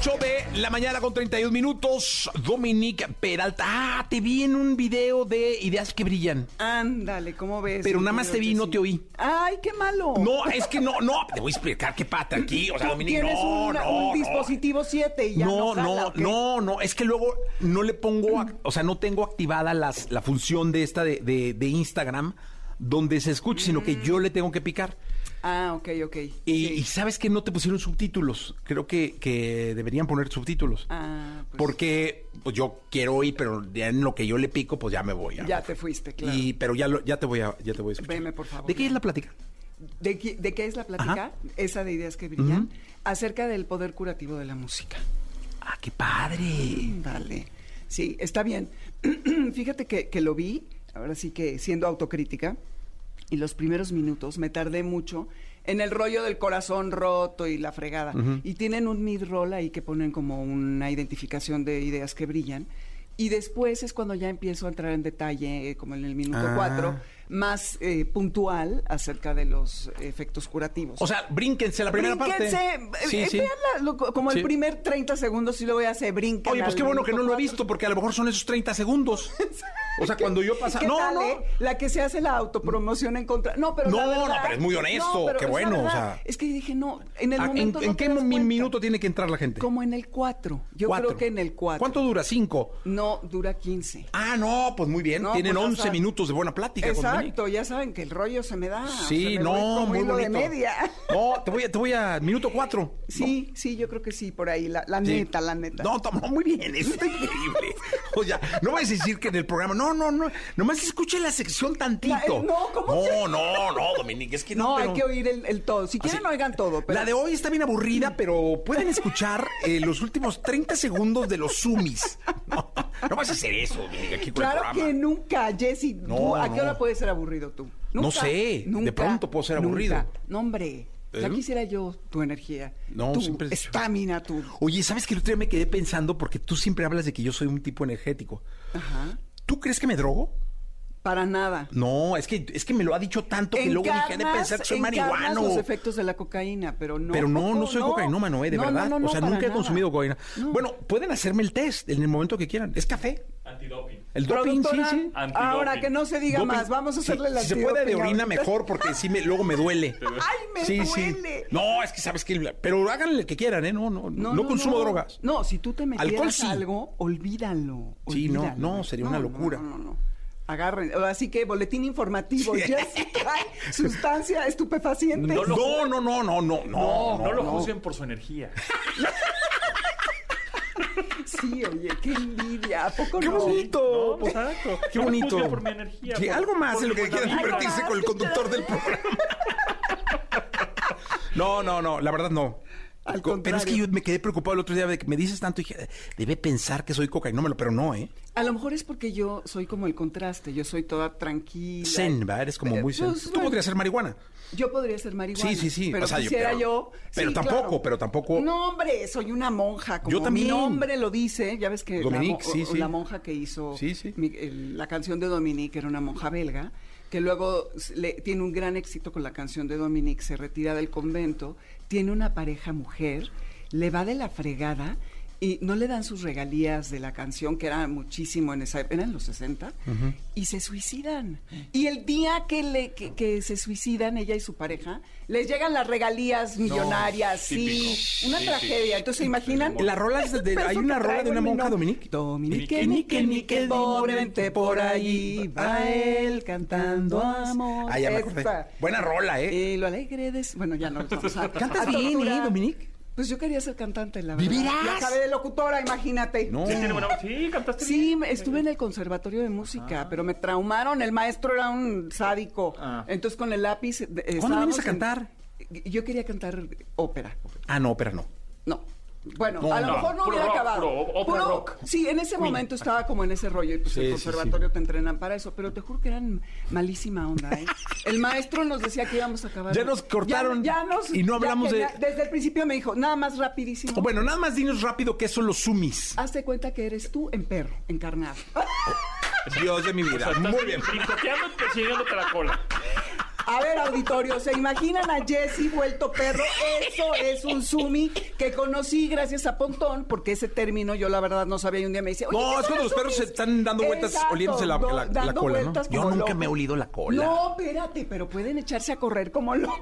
S1: Ocho de la mañana con 31 minutos. Dominique Peralta. Ah, te vi en un video de Ideas que Brillan.
S7: Ándale, ¿cómo ves?
S1: Pero nada más te vi, no
S7: Jessy?
S1: te oí.
S7: Ay, qué malo.
S1: No, es que no, no. Te voy a explicar qué pata aquí. O sea, Dominique,
S7: Tienes
S1: no,
S7: un,
S1: no,
S7: un
S1: no.
S7: dispositivo 7 y ya
S1: No,
S7: no jala,
S1: no, no, no, es que luego no le pongo, o sea, no tengo activada las, la función de esta de, de- de Instagram donde se escuche, sino que yo le tengo que picar.
S7: Ah, ok, ok.
S1: Y,
S7: Sí.
S1: y sabes que no te pusieron subtítulos. Creo que, que deberían poner subtítulos.
S7: Ah, pues
S1: Porque pues yo quiero oír, pero ya en lo que yo le pico, pues ya me voy.
S7: ya te fuiste, claro.
S1: Y, pero ya, lo- ya te voy a, ya te voy a escuchar.
S7: Veme, por favor.
S1: ¿De qué es la plática?
S7: ¿De, qué, de qué es la plática?
S1: Ajá.
S7: Esa de ideas que brillan. Acerca del poder curativo de la música.
S1: Ah, qué padre.
S7: Dale. Sí, está bien. Fíjate que, que lo vi, ahora sí que siendo autocrítica, y los primeros minutos me tardé mucho en el rollo del corazón roto y la fregada. Y tienen un mid-roll ahí que ponen como una identificación de ideas que brillan. Y después es cuando ya empiezo a entrar en detalle, eh, como en el minuto
S1: Ah.
S7: Más eh, puntual acerca de los efectos curativos.
S1: O sea, brínquense la primera
S7: Brínquense,
S1: parte.
S7: eh,
S1: Sí,
S7: eh,
S1: sí.
S7: véanla, lo- como
S1: Sí.
S7: el primer 30 segundos y luego ya se brinca.
S1: Oye, pues qué bueno que no lo he visto, porque a lo mejor son esos 30 segundos. O sea, cuando yo pasa.
S7: ¿Qué
S1: No,
S7: tal,
S1: no.
S7: eh? La que se hace la autopromoción en contra. No, pero.
S1: No,
S7: la verdad-
S1: no, pero es muy honesto,
S7: pero
S1: qué bueno, o
S7: verdad.
S1: sea.
S7: Es que dije, no, en el
S1: ¿En,
S7: momento.
S1: en
S7: no
S1: qué minuto tiene que entrar la gente?
S7: Como en el 4. Yo
S1: Cuatro.
S7: creo que en el 4.
S1: ¿Cuánto dura? ¿Cinco?
S7: No, dura 15.
S1: Ah, no, pues muy bien.
S7: No,
S1: Tienen
S7: pues, o
S1: 11
S7: sea,
S1: minutos de buena plática. con Dominique.
S7: Exacto, ya saben que el rollo se me da.
S1: Sí,
S7: me
S1: no, muy bonito.
S7: de media.
S1: No, te voy a, te voy a minuto cuatro.
S7: Sí, sí, yo creo que sí, por ahí, la, la
S1: Sí.
S7: neta, la neta.
S1: No, tomó muy bien, eso está increíble. O sea, no vas a decir que en el programa, no, no, no, nomás escuche la sección tantito.
S7: Eh, no, ¿cómo
S1: No,
S7: crees?
S1: no, no, Dominique, es que no.
S7: No,
S1: pero-
S7: hay que oír el, el todo. Si quieren,
S1: Así-
S7: oigan todo. Pero...
S1: La de hoy está bien aburrida, pero pueden escuchar eh, los últimos 30 segundos de los Zoomies. No, no vas a hacer eso, Dominique, aquí con el
S7: Claro que nunca, Jessy. ¿tú
S1: No,
S7: ¿A qué hora puedes ser aburrido tú?
S1: No
S7: Nunca,
S1: sé, de pronto puedo ser aburrido.
S7: nunca. No, hombre. Ya
S1: ¿Eh?
S7: quisiera yo tu energía.
S1: No,
S7: tu
S1: siempre-
S7: estamina, tu...
S1: Oye, ¿sabes que el otro día me quedé pensando porque tú siempre hablas de que yo soy un tipo energético?
S7: Ajá.
S1: ¿Tú crees que me drogo?
S7: Para nada.
S1: No, es que, es que me lo ha dicho tanto que luego dije, "Ha de pensar que soy marihuano.
S7: los efectos de la cocaína, pero no.
S1: Pero no, no soy cocainómano, eh, de
S7: No,
S1: verdad.
S7: no, no,
S1: o sea,
S7: para
S1: nunca he
S7: nada.
S1: consumido cocaína.
S7: No.
S1: Bueno, pueden hacerme el test en el momento que quieran. Es café. El doping, sí, sí.
S7: Ahora que no se diga
S1: Doping.
S7: más, vamos a
S1: Sí,
S7: hacerle la
S1: Si se puede de orina mejor porque sí me, luego me duele.
S7: Ay, me
S1: Sí, sí.
S7: duele.
S1: No, es que sabes que... Pero háganle el que quieran, ¿eh? No, no, no, consumo drogas.
S7: No, si tú te metieras
S1: Alcohol sí.
S7: algo, olvídalo.
S1: Sí, no,
S7: olvídalo.
S1: no, sería una locura.
S7: No, no, no. Agarren. Así que boletín informativo. Jessica, sustancia estupefaciente.
S1: No, no, no, no, no, no,
S3: No, no, lo
S1: no.
S3: juzguen por su energía.
S7: Sí, oye, qué envidia. ¿A poco
S1: ¡Qué
S7: no?
S1: bonito!
S3: No, pues, exacto.
S1: ¡Qué bonito!
S3: por mi energía.
S1: Sí,
S3: por-
S1: algo más
S3: por
S1: en lo que
S3: vibra.
S1: divertirse con el conductor del programa. No, no, no, la verdad no.
S7: Al
S1: Pero es que yo me quedé preocupado el otro día de que me dices tanto y dije, debe pensar que soy cocainómelo, pero no, ¿eh?
S7: A lo mejor es porque yo soy como el contraste. Yo soy toda tranquila.
S1: Zen, ¿va? Eres como
S7: Eh,
S1: muy zen.
S7: pues,
S1: Tú
S7: bueno.
S1: podrías ser marihuana.
S7: Yo podría ser marihuana.
S1: Sí, sí, sí.
S7: Pero
S1: O sea, yo- pero-
S7: yo.
S1: pero
S7: Sí,
S1: tampoco,
S7: claro.
S1: pero tampoco-
S7: No, hombre, soy una monja. Como
S1: Yo también.
S7: Mi nombre lo dice. Ya ves que
S1: Dominique,
S7: la,
S1: sí, sí.
S7: la monja que hizo mi- el- la canción de Dominique era una monja belga que luego le- tiene un gran éxito con la canción de Dominique, se retira del convento, tiene una pareja mujer, le va de la fregada y no le dan sus regalías de la canción, que era muchísimo en esa eran los 60, y se suicidan. Y el día que, le, que, que se suicidan, ella y su pareja, les llegan las regalías millonarias, sí, una tragedia. Entonces, ¿se imaginan?
S1: La rola es de- hay una rola de una monja,
S7: nombre.
S1: Dominique.
S7: Dominique, Nique, Nique, pobremente por allí va él cantando amor.
S1: Ah, ya me acordé. Buena rola, ¿eh?
S7: Y lo alegre de... Bueno, ya no. vamos a-
S1: Cantas bien. ¿eh, Dominique?
S7: Pues yo quería ser cantante, la verdad.
S1: ¿De veras?
S7: Ya acabé de locutora, imagínate.
S1: No.
S3: Sí, cantaste
S7: Sí,
S3: bien.
S7: estuve en el conservatorio de música, pero me traumaron. El maestro era un sádico.
S3: Ah.
S7: Entonces con el lápiz. eh,
S1: ¿Cuándo vienes a
S7: en-
S1: cantar?
S7: Yo quería cantar ópera.
S1: Ah, no, pero no.
S7: No. Bueno,
S1: No,
S7: a lo
S1: no,
S7: mejor no hubiera
S3: rock,
S7: acabado.
S3: puro ópera rock.
S7: Sí, en ese momento estaba como en ese rollo y pues
S1: Sí,
S7: el
S1: sí,
S7: conservatorio te entrenan para eso, pero te juro que eran malísima onda, ¿eh? El maestro nos decía que íbamos a acabar.
S1: Ya nos cortaron
S7: Ya, ya nos-
S1: y no
S7: ya
S1: hablamos de-
S7: Desde el principio me dijo, nada más rapidísimo.
S1: Bueno, nada más dinos rápido que son los sumis.
S7: Hazte cuenta que eres tú en perro, encarnado.
S1: Dios de mi
S3: O sea,
S1: vida. Muy bien.
S3: brincoteando y persiguiéndote la cola.
S7: A ver, auditorio, ¿se imaginan a Jesse vuelto perro? Eso es un sumi que conocí gracias a Pontón, porque ese término yo la verdad no sabía y un día me dice, oye,
S1: No,
S7: ¿qué
S1: es cuando los perros se están dando vueltas
S7: Exacto,
S1: oliéndose la, la- la cola, ¿no? Yo nunca me he olido la cola.
S7: No, espérate, pero pueden echarse a correr como locos.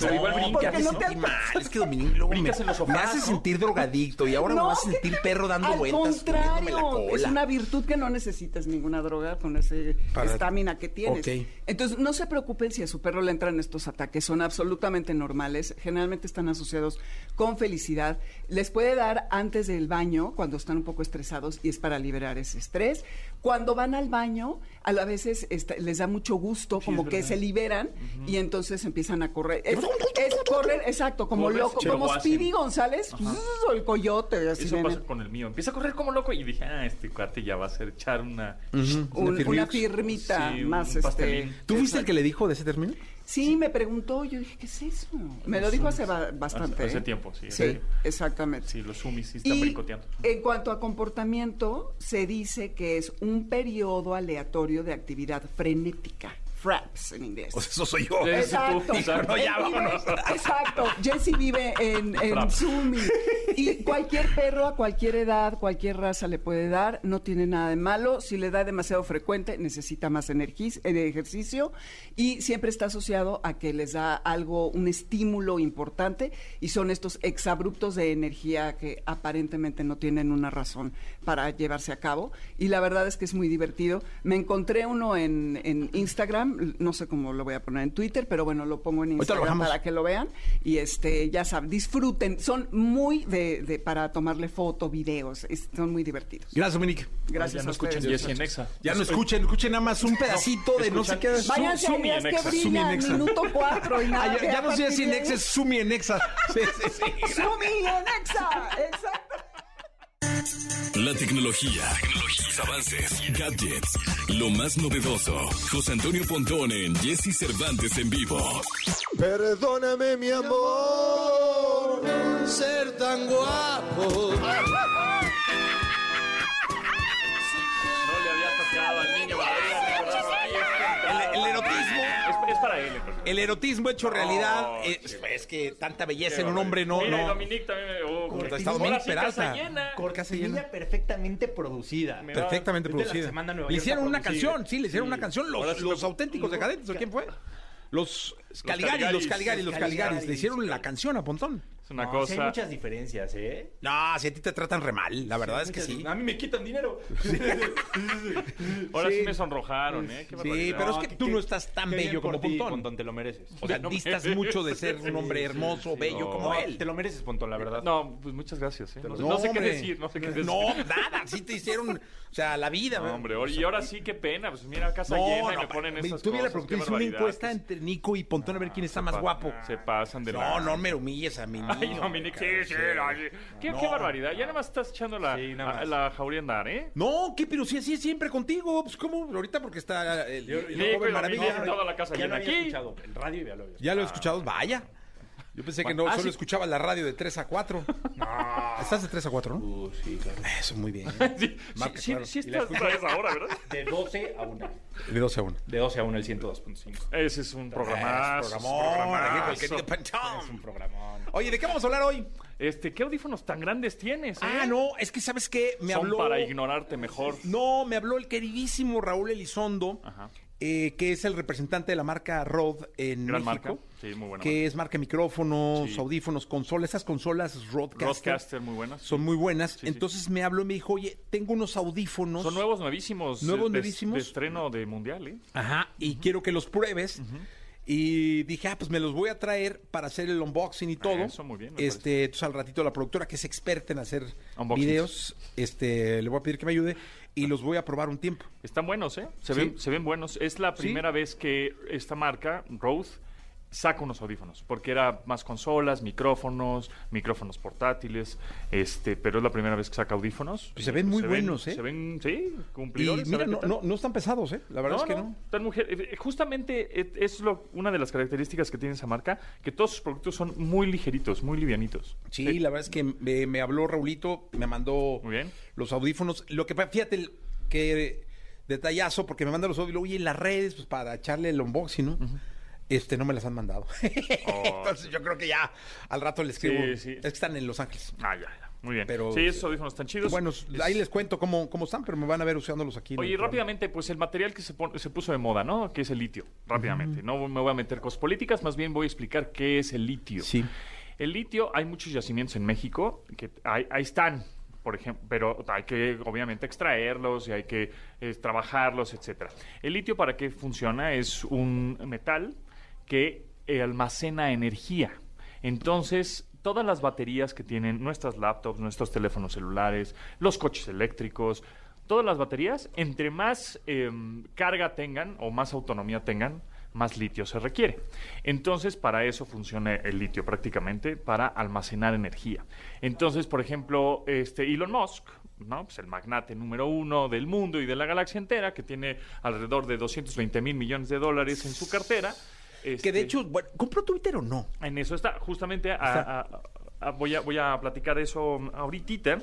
S3: Pero igual brincas,
S7: no
S3: ¿no?
S7: te
S1: mal, es que Dominique luego me,
S3: Brincas en los
S1: me hace
S3: ¿no?
S1: sentir drogadicto y ahora me
S7: No,
S1: hace sentir perro dando
S7: al
S1: vueltas. oliéndome la
S7: contrario, es
S1: cola.
S7: una virtud que no necesitas ninguna droga con ese
S1: Para-
S7: estamina que tienes. Entonces, no se preocupen si a su perro le entran estos ataques, son absolutamente normales, generalmente están asociados con felicidad. Les puede dar antes del baño, cuando están un poco estresados, y es para liberar ese estrés. Cuando van al baño, a la veces este, les da mucho gusto, como
S3: es
S7: que se liberan y entonces empiezan a correr. Es, es correr, exacto, como
S3: Corres,
S7: loco, como. Speedy González, o el coyote. Así
S3: Eso pasa con el mío. Empieza a correr como loco y dije, ah, este cuate ya va a hacer echar una...
S7: Un-
S1: Una firmita.
S3: un
S7: más este,
S3: pastelín.
S1: ¿Tú fuiste el que le dijo de ese término?
S7: Sí, me preguntó, yo dije, ¿qué es eso? Me lo dijo hace ba- bastante.
S3: Hace- hace
S7: ¿eh?
S3: tiempo, sí,
S7: Sí, exactamente.
S3: Sí, los sumis sí están
S7: Y en cuanto a comportamiento, se dice que es un periodo aleatorio de actividad frenética. Fraps en inglés.
S1: Pues eso soy yo.
S7: Exacto.
S3: tú, exacto.
S7: Él
S1: ya,
S7: vive-
S1: vámonos.
S7: exacto. Jesse vive en, en. Sumi. Y cualquier perro a cualquier edad, cualquier raza le puede dar, no tiene nada de malo. Si le da demasiado frecuente, necesita más energía, eh, ejercicio y siempre está asociado a que les da algo, un estímulo importante y son estos exabruptos de energía que aparentemente no tienen una razón para llevarse a cabo. Y la verdad es que es muy divertido. Me encontré uno en, en Instagram, no sé cómo lo voy a poner en Twitter, pero bueno, lo pongo en Instagram para que lo vean. Y este, ya saben, disfruten. Son muy de, de- para tomarle foto, videos. es- son muy divertidos.
S1: Gracias, Dominique.
S7: Gracias
S3: ya no
S7: a ustedes.
S3: escuchen Jesse en Exa.
S1: Ya no escuchen, escuchen nada más un pedacito de no sé qué.
S3: Su-
S7: Váyanse a
S3: en
S7: que
S3: Exa,
S1: Sumi en
S7: brillan,
S1: Exa.
S7: minuto cuatro y nada.
S1: Ah, ya, ya no sé si en Exa es Sumi en Exa. Sí, sí, sí.
S7: Sumi en Exa, exacto.
S5: La tecnología, sus avances, gadgets, lo más novedoso. José Antonio Pontón en Jesse Cervantes en vivo.
S8: Perdóname mi amor, ser tan guapo.
S3: No le había tocado al niño.
S1: El erotismo.
S3: Es, para él.
S1: El erotismo hecho realidad.
S3: Oh,
S1: es, es que tanta belleza en un hombre no.
S3: Mira, y
S1: no.
S3: Dominique también. me- oh,
S1: Correcto, está Dominique Peralta.
S3: Cortesía perfectamente producida.
S1: Perfectamente producida. Le hicieron una canción, sí, le hicieron
S3: Sí.
S1: una canción. Los,
S3: sí
S1: los
S3: me-
S1: auténticos decadentes, ¿o quién fue? Los Caligaris, los Caligaris, los. Caligaris. Le hicieron la canción a Pontón.
S9: Es una
S3: No,
S9: cosa.
S3: sí hay muchas diferencias, ¿eh?
S1: No, si a ti te tratan re mal, la verdad es que
S3: Muchas-
S1: sí.
S3: A mí me quitan dinero.
S9: Ahora sí.
S1: Sí.
S9: me sonrojaron, ¿eh? Qué
S1: Sí, pero es que tú no estás tan bello como
S3: ti,
S1: Pontón.
S3: Pontón, te lo mereces.
S1: O sea,
S9: No me-
S1: distas mucho de ser un hombre hermoso, bello
S9: No.
S1: como él.
S3: te lo mereces, Pontón, la verdad.
S9: No, pues muchas gracias. ¿eh? No, sé-
S1: No,
S9: no sé qué decir, no sé qué decir.
S1: No, nada, sí te hicieron, o sea, la vida.
S9: No, hombre, y ahora sí, qué pena. Pues mira, casa
S1: No,
S9: llena y me ponen esas
S1: tú
S9: cosas.
S1: hizo una encuesta entre Nico y Pontón a ver quién está más guapo.
S9: Se pasan de
S1: No, no me humilles a mí.
S9: Ay, no, mi Nick, sí, sí, sí. ¿Qué,
S1: No.
S9: qué barbaridad. Ya nada más estás echando la,
S3: Sí, nada
S9: a-
S3: más.
S9: la jauría a andar, ¿eh?
S1: No, ¿qué? Pero sí, así es siempre contigo. Pues, ¿cómo? Ahorita porque está el, el
S9: Nico
S1: joven maravilla.
S9: la casa
S3: Ya lo había
S9: aquí.
S3: escuchado. El radio ya lo había
S1: Ya lo he escuchado, vaya. Yo pensé que no,
S3: Ah,
S1: solo
S3: sí.
S1: escuchaba la radio de 3 a 4. Estás de 3 a 4, ¿no?
S3: Uh, sí, claro.
S1: Eso, muy bien.
S9: Sí,
S1: Marca,
S9: sí,
S1: claro.
S9: sí
S3: la
S9: estás a esa hora, ¿verdad?
S3: De 12 a 1.
S1: De 12 a 1.
S3: De 12 a 1 el 102.5.
S9: Ese es un programazo.
S1: Programón, con el
S9: programazo.
S1: querido Pantón.
S3: Es un programón.
S1: Oye, ¿de qué vamos a hablar hoy?
S9: Este, ¿qué audífonos tan grandes tienes? eh?
S1: Ah, no, es que ¿sabes qué? Me
S9: Son
S1: habló...
S9: para ignorarte mejor.
S1: No, me habló el queridísimo Raúl Elizondo,
S9: Ajá.
S1: Eh, que es el representante de la marca Rode en
S9: Gran
S1: México.
S9: marca. Sí, muy buena
S1: Que
S9: marca.
S1: es marca micrófonos,
S9: Sí.
S1: audífonos, consolas. Esas consolas Rodecaster,
S9: Rodecaster, muy buenas.
S1: son muy buenas.
S9: Sí.
S1: Entonces me habló y me dijo, oye, tengo unos audífonos.
S9: Son nuevos, nuevísimos.
S1: Nuevos,
S9: de-
S1: nuevísimos.
S9: De estreno de mundial, ¿eh?
S1: Ajá, y quiero que los pruebes. Y dije, ah, pues me los voy a traer para hacer el unboxing y todo.
S9: Eso, muy bien,
S1: Este, entonces al ratito la productora, que es experta en hacer
S9: Unboxings.
S1: videos, este, le voy a pedir que me ayude y los voy a probar un tiempo.
S9: Están buenos, ¿eh? Se,
S1: Sí.
S9: ven, se ven buenos. Es la
S1: Sí.
S9: primera vez que esta marca, Rode, saca unos audífonos, porque era más consolas, micrófonos, micrófonos portátiles, este, pero es la primera vez que saca audífonos.
S1: Pues se ven muy buenos, ¿eh?
S9: Se ven, sí,
S1: Y
S9: cumplidores.
S1: mira, no, no, no están pesados, ¿eh? La verdad
S9: No,
S1: es que
S9: no, tan mujer- eh, Justamente eh, es lo, una de las características que tiene esa marca, que todos sus productos son muy ligeritos, muy livianitos.
S1: Sí, la verdad es que me, me habló Raulito, me mandó
S9: Muy bien.
S1: los audífonos. Lo que fíjate que detallazo, porque me manda los audífonos, oye, en las redes, pues para echarle el unboxing, ¿no? Este, no me las han mandado. Entonces yo creo que ya al rato le escribo.
S9: Oh. Sí, sí.
S1: Es que están en Los Ángeles.
S9: Ah, ya, ya. Muy bien.
S1: Pero-
S9: sí, esos audífonos están chidos.
S1: Bueno,
S9: Es-
S1: ahí les cuento cómo, cómo están, pero me van a ver usándolos aquí.
S9: Oye, rápidamente, pues el material que se, pon- se puso de moda, ¿no? Que es el litio, rápidamente. No me voy a meter cosas políticas, más bien voy a explicar qué es el litio.
S1: Sí.
S9: El litio, hay muchos yacimientos en México que ahí, ahí están, por ejemplo, pero hay que obviamente extraerlos y hay que eh, trabajarlos, etcétera. El litio, ¿para qué funciona? Es un metal que eh, almacena energía. Entonces, todas las baterías que tienen nuestras laptops, nuestros teléfonos celulares, los coches eléctricos, todas las baterías, entre más em, carga tengan o más autonomía tengan, más litio se requiere. Entonces, para eso funciona el litio prácticamente, para almacenar energía. Entonces, por ejemplo, este Elon Musk, ¿no? Pues el magnate número uno del mundo y de la galaxia entera, que tiene alrededor de 220 mil millones de dólares en su cartera.
S1: Que
S9: este,
S1: de hecho, bueno, ¿compró Twitter o no?
S9: en eso está, justamente a- a- a- voy, a, voy a platicar eso ahorita,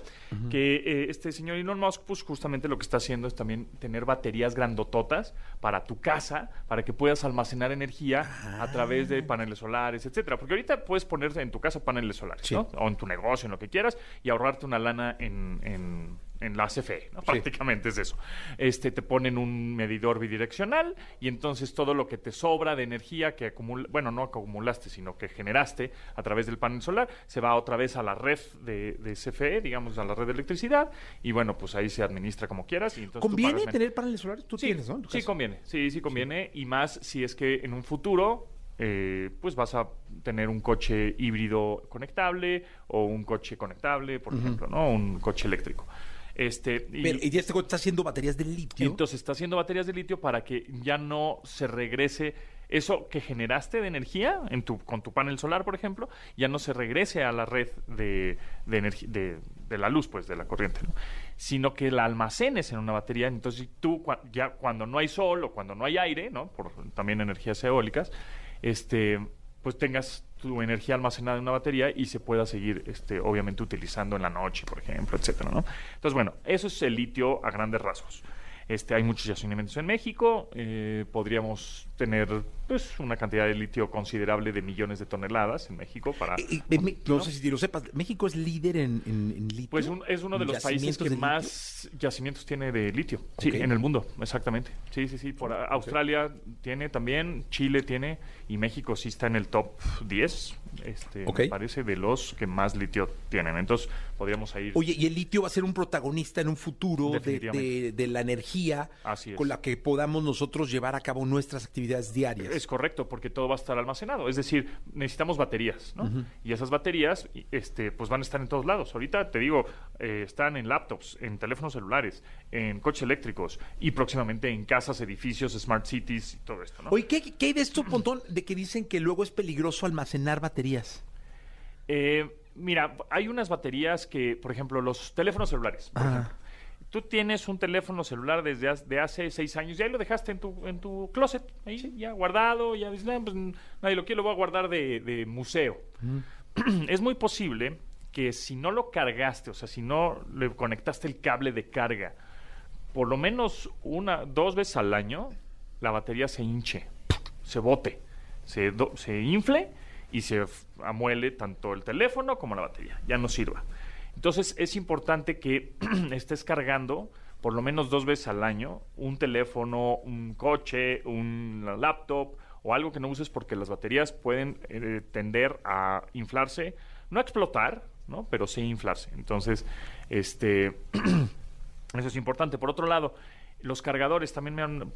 S9: que eh, este señor Elon Musk, pues justamente lo que está haciendo es también tener baterías grandototas para tu casa, para que puedas almacenar energía a través de paneles solares, etcétera. Porque ahorita puedes poner en tu casa paneles solares,
S1: Sí.
S9: ¿no? O en tu negocio, en lo que quieras, y ahorrarte una lana en... en en la CFE, ¿no? prácticamente es eso. Este, te ponen un medidor bidireccional y entonces todo lo que te sobra de energía que acumula, bueno, no acumulaste, sino que generaste a través del panel solar, se va otra vez a la red de, de CFE, digamos, a la red de electricidad, y bueno, pues ahí se administra como quieras. Y entonces
S1: ¿Conviene tener paneles solares? Tú
S9: Sí,
S1: tienes, ¿no?
S9: Sí conviene, sí, sí conviene, y más si es que en un futuro eh, pues vas a tener un coche híbrido conectable o un coche conectable, por ejemplo, ¿no? Un coche eléctrico. Este, y-
S1: Pero, y este coche está haciendo baterías de litio.
S9: entonces está haciendo baterías de litio para que ya no se regrese eso que generaste de energía en tu, con tu panel solar, por ejemplo, ya no se regrese a la red de, de, energi- de, de la luz, pues, de la corriente, ¿no? sino que la almacenes en una batería. Entonces tú cua- ya cuando no hay sol o cuando no hay aire, ¿no? por también energías eólicas, este, pues tengas tu energía almacenada en una batería y se pueda seguir, este, obviamente, utilizando en la noche, por ejemplo, etcétera, ¿no? Entonces, bueno, eso es el litio a grandes rasgos. Este, hay muchos yacimientos en México, eh, podríamos tener pues una cantidad de litio considerable de millones de toneladas en México para...
S1: Eh, eh, me- no sé si lo sepas, México es líder en, en- en litio.
S9: Pues un- es uno de los países que más yacimientos tiene de litio. Sí,
S1: Ok.
S9: en el mundo, exactamente. Sí, sí, sí. Por Australia tiene también, Chile tiene y México sí está en el top 10, este, me parece, de los que más litio tienen. Entonces podríamos ir...
S1: Oye, y el litio va a ser un protagonista en un futuro de, de- de la energía
S9: Así
S1: con la que podamos nosotros llevar a cabo nuestras actividades diarias.
S9: Es correcto, porque todo va a estar almacenado. Es decir, necesitamos baterías, ¿no? Y esas baterías, este, pues van a estar en todos lados. Ahorita te digo, eh, están en laptops, en teléfonos celulares, en coches eléctricos y próximamente en casas, edificios, smart cities y todo esto, ¿no?
S1: Oye, ¿qué, qué hay de esto, Pontón, de que dicen que luego es peligroso almacenar baterías?
S9: Eh, mira, hay unas baterías que, por ejemplo, los teléfonos celulares. por
S1: Ah.
S9: ejemplo. Tú tienes un teléfono celular desde hace, de hace seis años y ahí lo dejaste en tu, en tu closet, ahí ya guardado, ya dices, "Ah, pues, nadie lo quiere, lo voy a guardar de, de museo. es muy posible que si no lo cargaste, o sea, si no le conectaste el cable de carga, por lo menos una, dos veces al año, la batería se hinche, se bote, se, do- se infle y se amuele tanto el teléfono como la batería, ya no sirva. Entonces es importante que estés cargando por lo menos dos veces al año un teléfono, un coche, un laptop o algo que no uses porque las baterías pueden eh, tender a inflarse, no a explotar, ¿no? pero sí inflarse. Entonces, este eso es importante. Por otro lado, los cargadores también me han,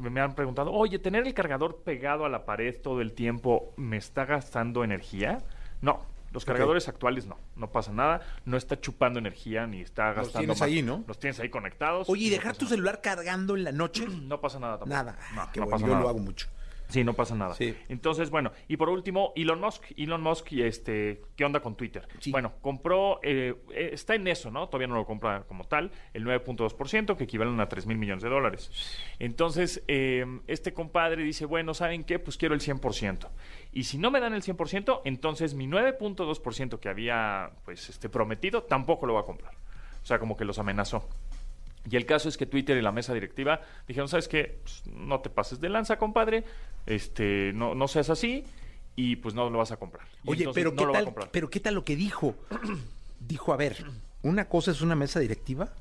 S9: me han preguntado, oye, ¿tener el cargador pegado a la pared todo el tiempo me está gastando energía? No, los cargadores actuales no, no pasa nada, no está chupando energía ni está
S1: Los
S9: gastando
S1: tienes
S9: más.
S1: ahí, ¿no?
S9: Los tienes ahí conectados.
S1: Oye, ¿y
S9: no
S1: dejar tu
S9: nada.
S1: celular cargando en la noche?
S9: No pasa nada tampoco.
S1: Nada.
S9: No,
S1: Ah, qué
S9: no
S1: bueno, yo
S9: nada.
S1: lo hago mucho.
S9: Sí, no pasa nada.
S1: Sí.
S9: Entonces, bueno, y por último, Elon Musk. Elon Musk, este, ¿qué onda con Twitter?
S1: Sí.
S9: Bueno, compró, eh, eh, está en eso, ¿no? Todavía no lo compra como tal, el 9.2%, que equivalen a 3 mil millones de dólares. Entonces, eh, este compadre dice, bueno, ¿saben qué? Pues quiero el 100%. Y si no me dan el 100%, entonces mi 9.2% que había, pues, este, prometido, tampoco lo va a comprar. O sea, como que los amenazó. Y el caso es que Twitter y la mesa directiva dijeron, ¿sabes qué? Pues, no te pases de lanza, compadre. Este, no, no seas así y pues no lo vas a comprar. Y
S1: Oye, pero
S9: no
S1: ¿qué
S9: lo va a
S1: tal?
S9: comprar.
S1: Pero ¿qué tal lo que dijo? Dijo, a ver, una cosa es una mesa directiva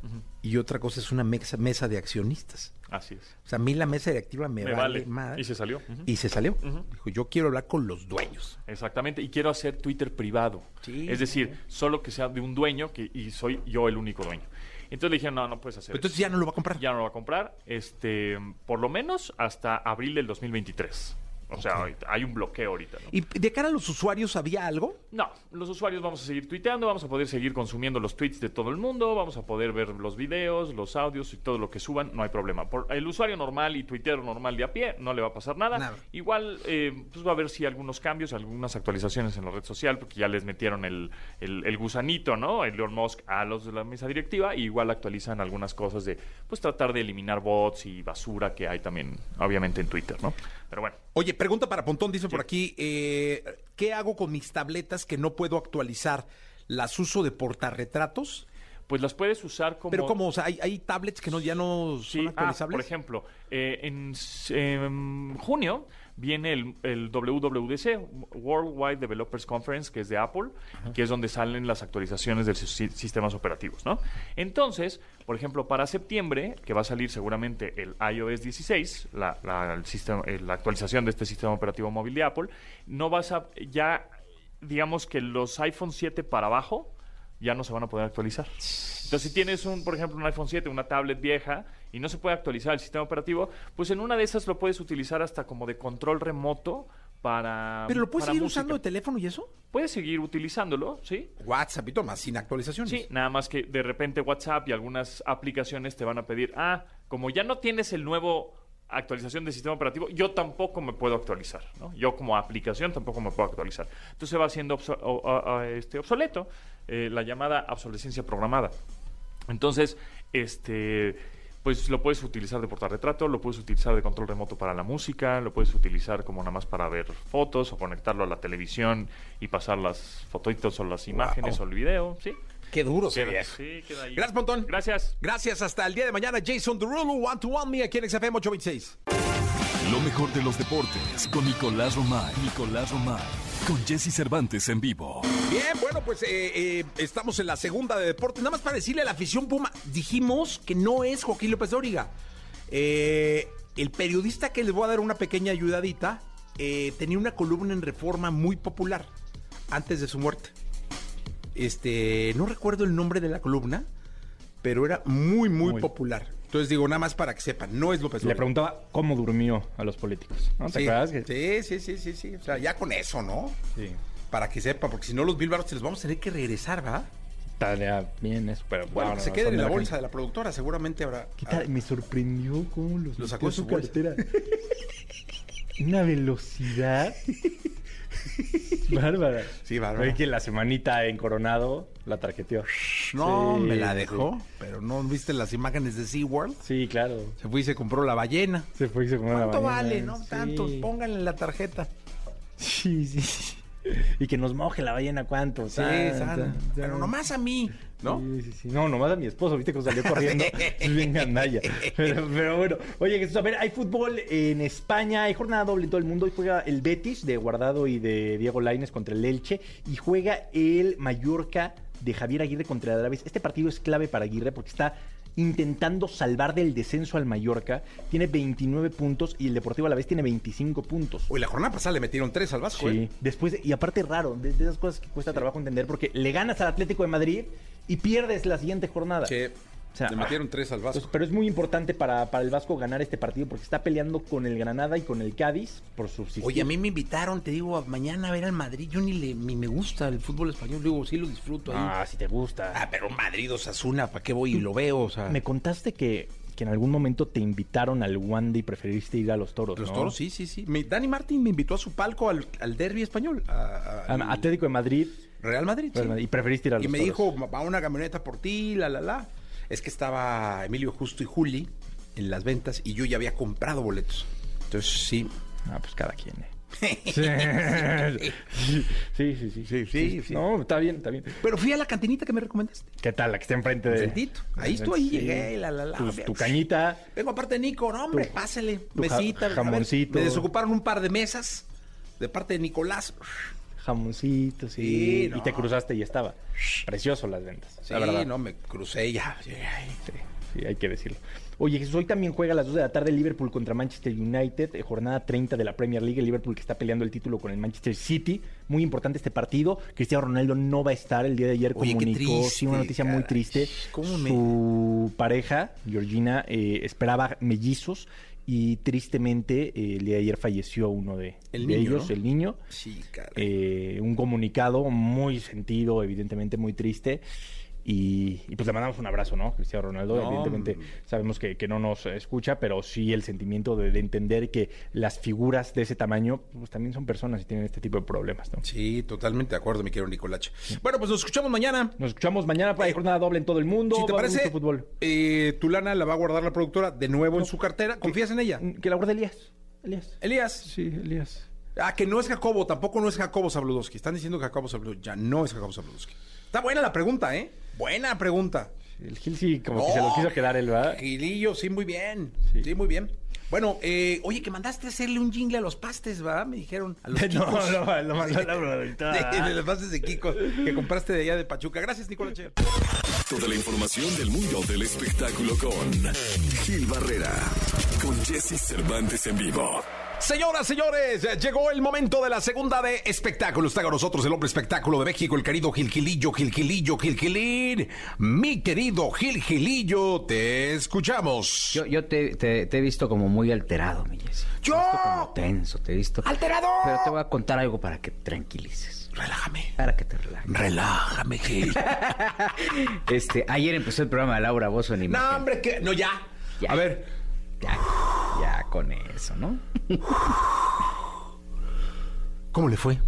S1: y otra cosa es una mesa, mesa de accionistas.
S9: Así es.
S1: O sea, a mí la mesa directiva me,
S9: Me
S1: vale,
S9: vale.
S1: más.
S9: Y se salió.
S1: Y se salió. Dijo, yo quiero hablar con los dueños.
S9: Exactamente. Y quiero hacer Twitter privado.
S1: Sí.
S9: Es decir, solo que sea de un dueño que, y soy yo el único dueño. Entonces le dijeron, no, no puedes hacer
S1: Entonces
S9: eso.
S1: ya no lo va a comprar.
S9: Ya no lo va a comprar, este, por lo menos hasta abril del 2023. O sea, hay un bloqueo ahorita. ¿no?
S1: ¿Y de cara a los usuarios había algo?
S9: No, los usuarios vamos a seguir tuiteando, vamos a poder seguir consumiendo los tweets de todo el mundo, vamos a poder ver los videos, los audios y todo lo que suban, no hay problema. Por el usuario normal y tuitero normal de a pie no le va a pasar nada.
S1: Nada.
S9: Igual eh, pues va a haber sí algunos cambios, algunas actualizaciones en la red social, porque ya les metieron el, el- el gusanito, ¿no? El Elon Musk a los de la mesa directiva, y igual actualizan algunas cosas de pues tratar de eliminar bots y basura que hay también, obviamente, en Twitter, ¿no? Pero bueno.
S1: Oye, pregunta para Pontón, dice por aquí, eh, ¿qué hago con mis tabletas que no puedo actualizar? ¿Las uso de portarretratos?
S9: Pues las puedes usar como...
S1: Pero ¿cómo? O sea, hay, hay tablets que no, ya no son
S9: Sí, ah,
S1: actualizables.
S9: por ejemplo, eh, en, em, junio viene el, el WWDC, Worldwide Developers Conference, que es de Apple, que es donde salen las actualizaciones de sus si- sistemas operativos, ¿no? Entonces, por ejemplo, para septiembre, que va a salir seguramente el iOS 16, la, la- el sistema- eh, la actualización de este sistema operativo móvil de Apple, no vas a ya, digamos que los iPhone 7 para abajo ya no se van a poder actualizar. Entonces, si tienes, un, por ejemplo, un iPhone 7, una tablet vieja, y no se puede actualizar el sistema operativo, pues en una de esas lo puedes utilizar hasta como de control remoto para.
S1: ¿Pero lo puedes
S9: para
S1: seguir
S9: música.
S1: usando de teléfono y eso?
S9: Puedes seguir utilizándolo, ¿sí?
S1: WhatsApp y toma, sin actualizaciones.
S9: Sí, nada más que de repente WhatsApp y algunas aplicaciones te van a pedir, ah, como ya no tienes el nuevo actualización del sistema operativo, yo tampoco me puedo actualizar, ¿no? Yo como aplicación tampoco me puedo actualizar. Entonces va siendo obso- o- o- o- este, obsoleto eh, la llamada obsolescencia programada. Entonces, este, pues lo puedes utilizar de portarretrato, lo puedes utilizar de control remoto para la música, lo puedes utilizar como nada más para ver fotos o conectarlo a la televisión y pasar las fotitos o las imágenes o el video, ¿sí?
S1: Qué duro se
S9: Queda,
S1: ve.
S9: sí, queda ahí.
S1: Gracias, Pontón.
S9: Gracias.
S1: Gracias, hasta el día de mañana. Jason Derulo, One to One Me, aquí en XFM 826.
S5: Lo mejor de los deportes con Nicolás Romay. Nicolás Romay. Con Jesse Cervantes en vivo.
S1: Bien, bueno, pues eh, eh, estamos en la segunda de deportes. Nada más para decirle a la afición Puma, dijimos que no es Joaquín López Dóriga. Eh, el periodista que les voy a dar una pequeña ayudadita eh, tenía una columna en Reforma muy popular antes de su muerte. Este, no recuerdo el nombre de la columna, pero era muy, muy,
S3: Muy.
S1: popular. Entonces digo, nada más para que sepan, no es López
S3: Le
S1: Dóriga.
S3: preguntaba cómo durmió a los políticos. ¿no? ¿Te
S1: Sí,
S3: acuerdas? que-
S1: sí, sí, sí, sí, sí. O sea, ya con eso, ¿no?
S3: Sí.
S1: Para que sepa, porque si no los bílvaros se los vamos a tener que regresar, ¿va?
S3: Tarea bien eso, pero
S1: Bueno,
S3: no,
S1: que se queden en la
S3: gente.
S1: bolsa de la productora, seguramente habrá.
S3: ¿Qué tal? Me sorprendió cómo los
S1: Lo
S3: metió
S1: sacó su
S3: cartera. Una velocidad bárbara.
S1: Sí, bárbara.
S3: Oye, que la semanita en Coronado la tarjeteó.
S1: No,
S3: Sí,
S1: me la
S3: sí,
S1: dejó,
S3: sí.
S1: pero no viste las imágenes de SeaWorld.
S3: Sí, claro.
S1: Se fue y se compró la ballena.
S3: Se fue y se comió la
S1: ¿Cuánto
S3: ballena.
S1: vale? No
S3: Sí.
S1: tanto, pónganle la tarjeta.
S3: Sí, sí. Y que nos moje la ballena, ¿cuánto?
S1: Sí,
S3: Tan,
S1: San,
S3: tan,
S1: pero nomás a mí, ¿no?
S3: Sí, sí, sí. No, nomás a mi esposo, viste que salió corriendo. Es bien gandalla. Pero, pero bueno, oye, Jesús, a ver, hay fútbol en España, hay jornada doble en todo el mundo. Hoy juega el Betis de Guardado y de Diego Laines contra el Elche. Y juega el Mallorca de Javier Aguirre contra el Alavés. Este partido es clave para Aguirre porque está intentando salvar del descenso al Mallorca. Tiene 29 puntos y el Deportivo Alavés tiene 25 puntos.
S1: Hoy la jornada pasada le metieron tres al Vasco,
S3: Sí,
S1: ¿eh?
S3: después, de- y aparte raro, de, de esas cosas que cuesta trabajo entender, porque le ganas al Atlético de Madrid y pierdes la siguiente jornada.
S1: Sí,
S3: O sea,
S1: le metieron tres al Vasco.
S3: Entonces, pero es muy importante para, para el Vasco ganar este partido porque está peleando con el Granada y con el Cádiz por subsistir.
S1: Oye, a mí me invitaron, te digo, mañana a ver al Madrid. Yo ni, le, ni me gusta el fútbol español. Digo, sí lo disfruto ahí.
S3: Ah, si te gusta.
S1: Ah, pero Madrid, Osasuna, ¿para qué voy y lo veo? O sea,
S3: Me contaste que, que en algún momento te invitaron al Wanda y preferiste ir a los toros.
S1: los
S3: ¿no?
S1: toros, sí, sí, sí. Me- Dani Martín me invitó a su palco al, al derby español. a-
S3: Atlético de Madrid.
S1: Real Madrid.
S3: Real
S1: sí.
S3: Y preferiste ir a los
S1: Y me
S3: toros.
S1: dijo, va una camioneta por ti, la, la, la. Es que estaba Emilio Justo y Juli en las ventas y yo ya había comprado boletos. Entonces, sí.
S3: Ah, pues cada quien. eh. Sí. sí, sí, sí.
S1: Sí, sí, sí.
S3: No, está bien, está bien.
S1: Pero fui a la cantinita que me recomendaste.
S3: ¿Qué tal? La que está enfrente de.
S1: Enfrentito. Ahí estuve, ahí
S3: Sí.
S1: llegué, la, la, la.
S3: Tu, tu cañita.
S1: Vengo aparte de Nico, no, hombre,
S3: Tu-
S1: pásele.
S3: tu ja-
S1: Mesita. ver,
S3: jamoncito.
S1: me desocuparon un par de mesas de parte de Nicolás.
S3: Jamoncito, sí.
S1: Sí, no.
S3: Y te cruzaste y estaba. Precioso las ventas.
S1: Sí,
S3: la verdad.
S1: no, me crucé ya.
S3: Sí, sí, hay que decirlo. Oye, Jesús, hoy también juega a las 2 de la tarde Liverpool contra Manchester United, eh, jornada 30 de la Premier League. El Liverpool que está peleando el título con el Manchester City. Muy importante este partido. Cristiano Ronaldo no va a estar. El día de ayer
S1: Oye,
S3: comunicó, sí, una noticia muy triste.
S1: ¿Cómo me-
S3: Su pareja, Georgina, eh, esperaba mellizos y tristemente eh, el día de ayer falleció uno de,
S1: El
S3: de
S1: niño,
S3: ellos,
S1: ¿no?
S3: el niño.
S1: Sí.
S3: Eh, un comunicado muy sentido, evidentemente muy triste. Y, y pues le mandamos un abrazo, ¿no? Cristiano Ronaldo,
S1: No,
S3: evidentemente sabemos que, que no nos escucha, pero sí el sentimiento de, de entender que las figuras de ese tamaño pues también son personas y tienen este tipo de problemas, ¿no?
S1: Sí, totalmente de acuerdo, mi querido Nicolache. Bueno, pues nos escuchamos mañana.
S3: Nos escuchamos mañana para jornada doble en todo el mundo.
S1: Si te parece,
S3: fútbol.
S1: eh, tu lana la va a guardar la productora de nuevo en su cartera. ¿Confías en ella?
S3: Que la guarde Elías. Elías.
S1: Elías.
S3: Sí, Elías.
S1: Ah, que no es Jacobo, tampoco no es Jacobo Zabludowski. Están diciendo que Jacobo Zabludowski. Ya no es Jacobo Zabludowski. Está buena la pregunta, ¿eh? Buena pregunta.
S3: El Gil sí, como que
S1: No,
S3: se lo quiso quedar él, ¿verdad?
S1: Gilillo, sí, muy bien. Sí,
S3: Sí.
S1: muy bien. Bueno, eh, oye, que mandaste a hacerle un jingle a los pastes, ¿verdad? Me dijeron. A los
S3: No,
S1: Kikos.
S3: lo, lo mandó la.
S1: De, de los pastes de Kiko que compraste de allá de Pachuca. Gracias, Nicolache.
S5: Toda la información del mundo del espectáculo con Gil Barrera, con Jesse Cervantes en vivo.
S1: Señoras, señores, llegó el momento de la segunda de espectáculos. Está con nosotros el hombre espectáculo de México, el querido Gil Gilillo, Gil Gilillo, Gil Gilín. Mi querido Gil Gilillo, te escuchamos.
S4: Yo, yo te, te- te he visto como muy alterado, mi Jessy.
S1: ¡Yo!
S4: Te he visto como tenso, te he visto...
S1: ¡Alterado!
S4: Pero te voy a contar algo para que te tranquilices.
S1: Relájame.
S4: Para que te relajes.
S1: Relájame, Gil.
S4: Este, ayer empezó el programa de Laura Bozo en Imagen.
S1: no, hombre, que. No, ya.
S4: Ya.
S1: A ver.
S4: Ya, ya con eso, ¿no?
S1: ¿Cómo le fue?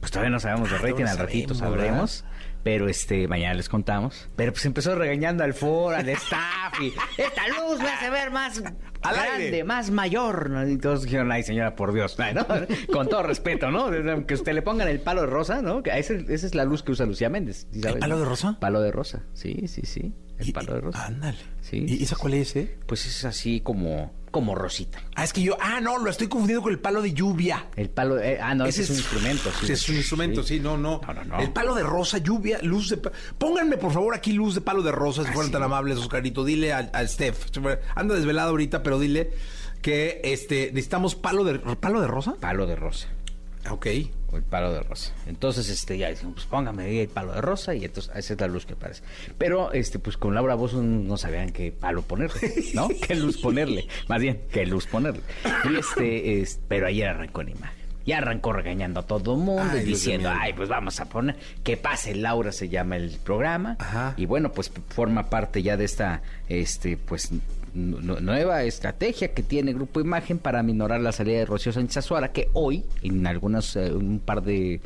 S4: Pues todavía no sabemos de rating, al ratito sabremos. Pero este, mañana les contamos. Pero pues empezó regañando al foro, al staff y esta luz me hace ver más
S1: Al
S4: grande,
S1: aire.
S4: más mayor. ¿no? Y todos dijeron, ay señora, por Dios. Con todo respeto, ¿no? Que usted le pongan el palo de rosa, ¿no? Que esa es la luz que usa Lucía Méndez. ¿sí sabes,
S1: palo de rosa?
S4: Palo de rosa, sí, sí, sí. El palo de rosa.
S1: Ándale.
S4: Sí,
S1: ¿Y esa cuál es, eh?
S4: Pues es así como como Rosita.
S1: Ah, es que yo. Ah, no, lo estoy confundiendo con el palo de lluvia.
S4: El palo, eh, ah, no, ese, es un instrumento.
S1: Sí, es un instrumento, sí, no, no,
S4: No, no, no.
S1: El palo de rosa, lluvia, luz de. Pónganme, por favor, aquí luz de palo de rosa, si fueran tan amables, Oscarito. Dile al, al Steph. Anda desvelado ahorita, pero dile que este necesitamos palo de. ¿Palo de rosa?
S4: Palo de rosa.
S1: Ok.
S4: O el palo de rosa. Entonces, este, ya decimos, pues póngame ahí el palo de rosa y entonces esa es la luz que parece. Pero, este, pues con Laura Bozo no sabían qué palo ponerle, ¿no? qué luz ponerle. Más bien, qué luz ponerle. Y este, es- pero ayer arrancó en imagen. Ya arrancó regañando a todo el mundo
S1: Ay,
S4: y diciendo, ay, pues vamos a poner, que pase Laura se llama el programa.
S1: Ajá.
S4: Y bueno, pues forma parte ya de esta, este, pues nu- nu- nueva estrategia que tiene Grupo Imagen para minorar la salida de Rocío Sánchez Azuara, que hoy, en algunos, eh, un par de,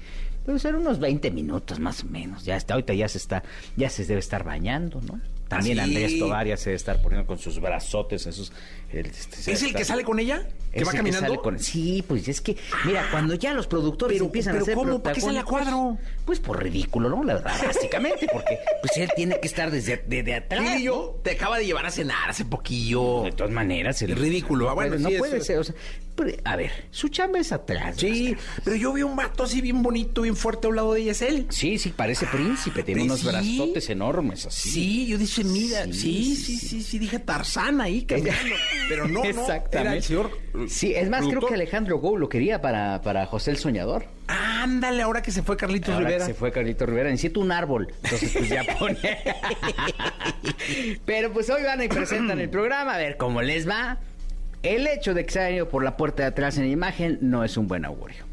S4: debe ser unos 20 minutos más o menos, ya está, ahorita ya se está, ya se debe estar bañando, ¿no? También
S1: sí.
S4: Andrés Tobar ya se debe estar poniendo con sus brazotes, esos... el- este,
S1: ¿Es el que sale con ella? ¿Que
S4: es
S1: va
S4: el
S1: caminando?
S4: sale con- Sí, pues es que, mira, cuando ya los productores
S1: Pero-
S4: empiezan
S1: pero
S4: a hacer
S1: ¿cómo? ¿Para qué sale a cuadro?
S4: Pues por ridículo, ¿no? La verdad, básicamente, porque pues él tiene que estar desde, desde atrás.
S1: Y yo te acaba de llevar a cenar hace poquillo.
S4: De todas maneras, el-
S1: ridículo, ah,
S4: No
S1: bueno,
S4: puede, no
S1: sí,
S4: puede
S1: eso-
S4: ser. o sea, pero, a ver, su chamba es atrás.
S1: Sí, pero yo vi un vato así bien bonito, bien fuerte a un lado de ella, es él.
S4: Sí, sí, parece príncipe, tiene
S1: ¿pero
S4: unos
S1: sí?
S4: brazotes enormes así.
S1: Sí, yo dije, mira, sí,
S4: Sí,
S1: sí, sí, dije Tarzán ahí caminando. Pero no, no,
S4: Exactamente.
S1: era el señor.
S4: Sí, es más, creo que Alejandro Gou lo quería para, para José el Soñador.
S1: Ándale, ahora que se fue Carlitos
S4: Ahora que
S1: Rivera.
S4: se fue Carlito Rivera, necesito un árbol. Entonces, pues ya pone. Pero pues hoy van y presentan el programa, a ver cómo les va. El hecho de que se hayan ido por la puerta de atrás en la imagen no es un buen augurio.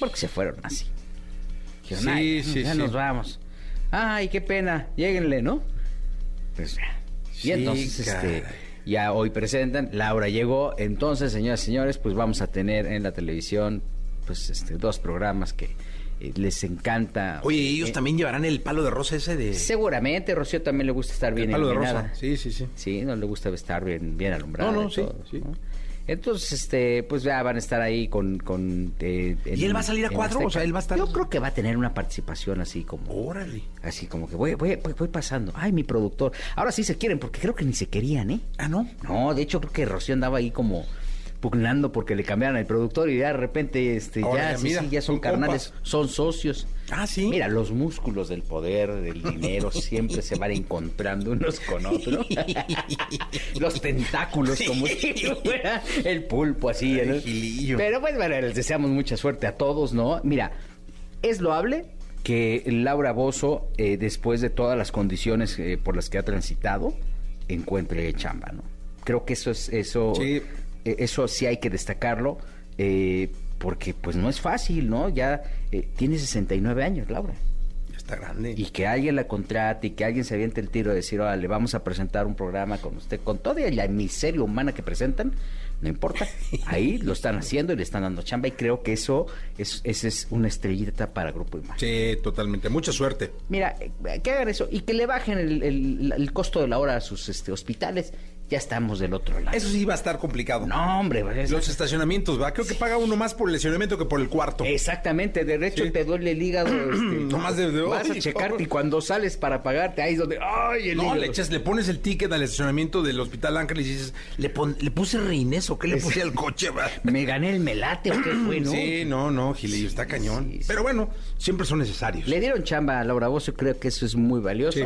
S4: Porque se fueron así. Dijeron,
S1: Sí,
S4: "Ay,
S1: sí,
S4: ya
S1: sí.
S4: nos vamos. Ay, qué pena. Lléguenle, ¿no? Pues ya. Y
S1: Sí,
S4: entonces, este. Ya hoy presentan, Laura llegó, entonces, señoras y señores, pues vamos a tener en la televisión, pues, este, dos programas que eh, les encanta.
S1: Oye, ellos
S4: Eh,
S1: también llevarán el palo de rosa ese de.
S4: Seguramente, Rocío también le gusta estar
S1: el
S4: bien
S1: palo de rosa. Sí, sí, sí.
S4: Sí, no le gusta estar bien, bien alumbrada.
S1: No, no, sí,
S4: todo,
S1: sí.
S4: ¿no? Entonces, este, pues ya van a estar ahí con... con eh,
S1: ¿Y él va a salir a cuadro? O sea, él va a estar-
S4: Yo creo que va a tener una participación así como...
S1: Órale.
S4: Así como que voy, voy, voy, voy pasando. Ay, mi productor. Ahora sí se quieren, porque creo que ni se querían, ¿eh?
S1: Ah, ¿no?
S4: No, de hecho creo que Rocío andaba ahí como pugnando porque le cambiaron el productor y ya de repente este
S1: Ahora
S4: ya,
S1: ya,
S4: sí,
S1: mira,
S4: sí, ya son carnales,
S1: compas.
S4: son socios.
S1: Ah, sí.
S4: Mira, los músculos del poder, del dinero, siempre se van encontrando unos con otros. los tentáculos, como si fuera el pulpo así. ¿no? Pero pues bueno, les deseamos mucha suerte a todos, ¿no? Mira, es loable que Laura Bozo, eh, después de todas las condiciones eh, por las que ha transitado, encuentre chamba, ¿no? Creo que eso es eso,
S1: Sí.
S4: Eh, eso sí hay que destacarlo, eh, porque pues no es fácil, ¿no? Ya eh, tiene 69 años, Laura.
S1: Ya está grande.
S4: Y que alguien la contrate y que alguien se aviente el tiro de decir, le vamos a presentar un programa con usted, con toda la miseria humana que presentan, no importa. Ahí lo están haciendo y le están dando chamba y creo que eso es, esa es una estrellita para Grupo Imagen.
S1: Sí, totalmente. Mucha suerte.
S4: Mira, eh, que hagan eso y que le bajen el, el- el costo de la hora a sus este, hospitales, ya estamos del otro lado.
S1: Eso sí va a estar complicado.
S4: No, hombre, pues,
S1: Los estacionamientos, ¿va? Creo que paga uno más por el estacionamiento que por el cuarto.
S4: Exactamente, de hecho
S1: Sí.
S4: te duele el hígado. Este,
S1: Nomás de- de-
S4: vas a checarte y cuando sales para pagarte, ahí es donde. ¡Ay, el
S1: No,
S4: hígado!
S1: le echas, le pones el ticket al estacionamiento del Hospital Ángel y dices, ¿le, pon- le puse reines o qué le puse al coche? va?
S4: Me gané el melate o qué fue, ¿no?
S1: Sí, no, no, Gilillo, está cañón.
S4: Sí, sí.
S1: Pero bueno, siempre son necesarios.
S4: Le dieron chamba a Laura Bozo, creo que eso es muy valioso.
S1: Sí.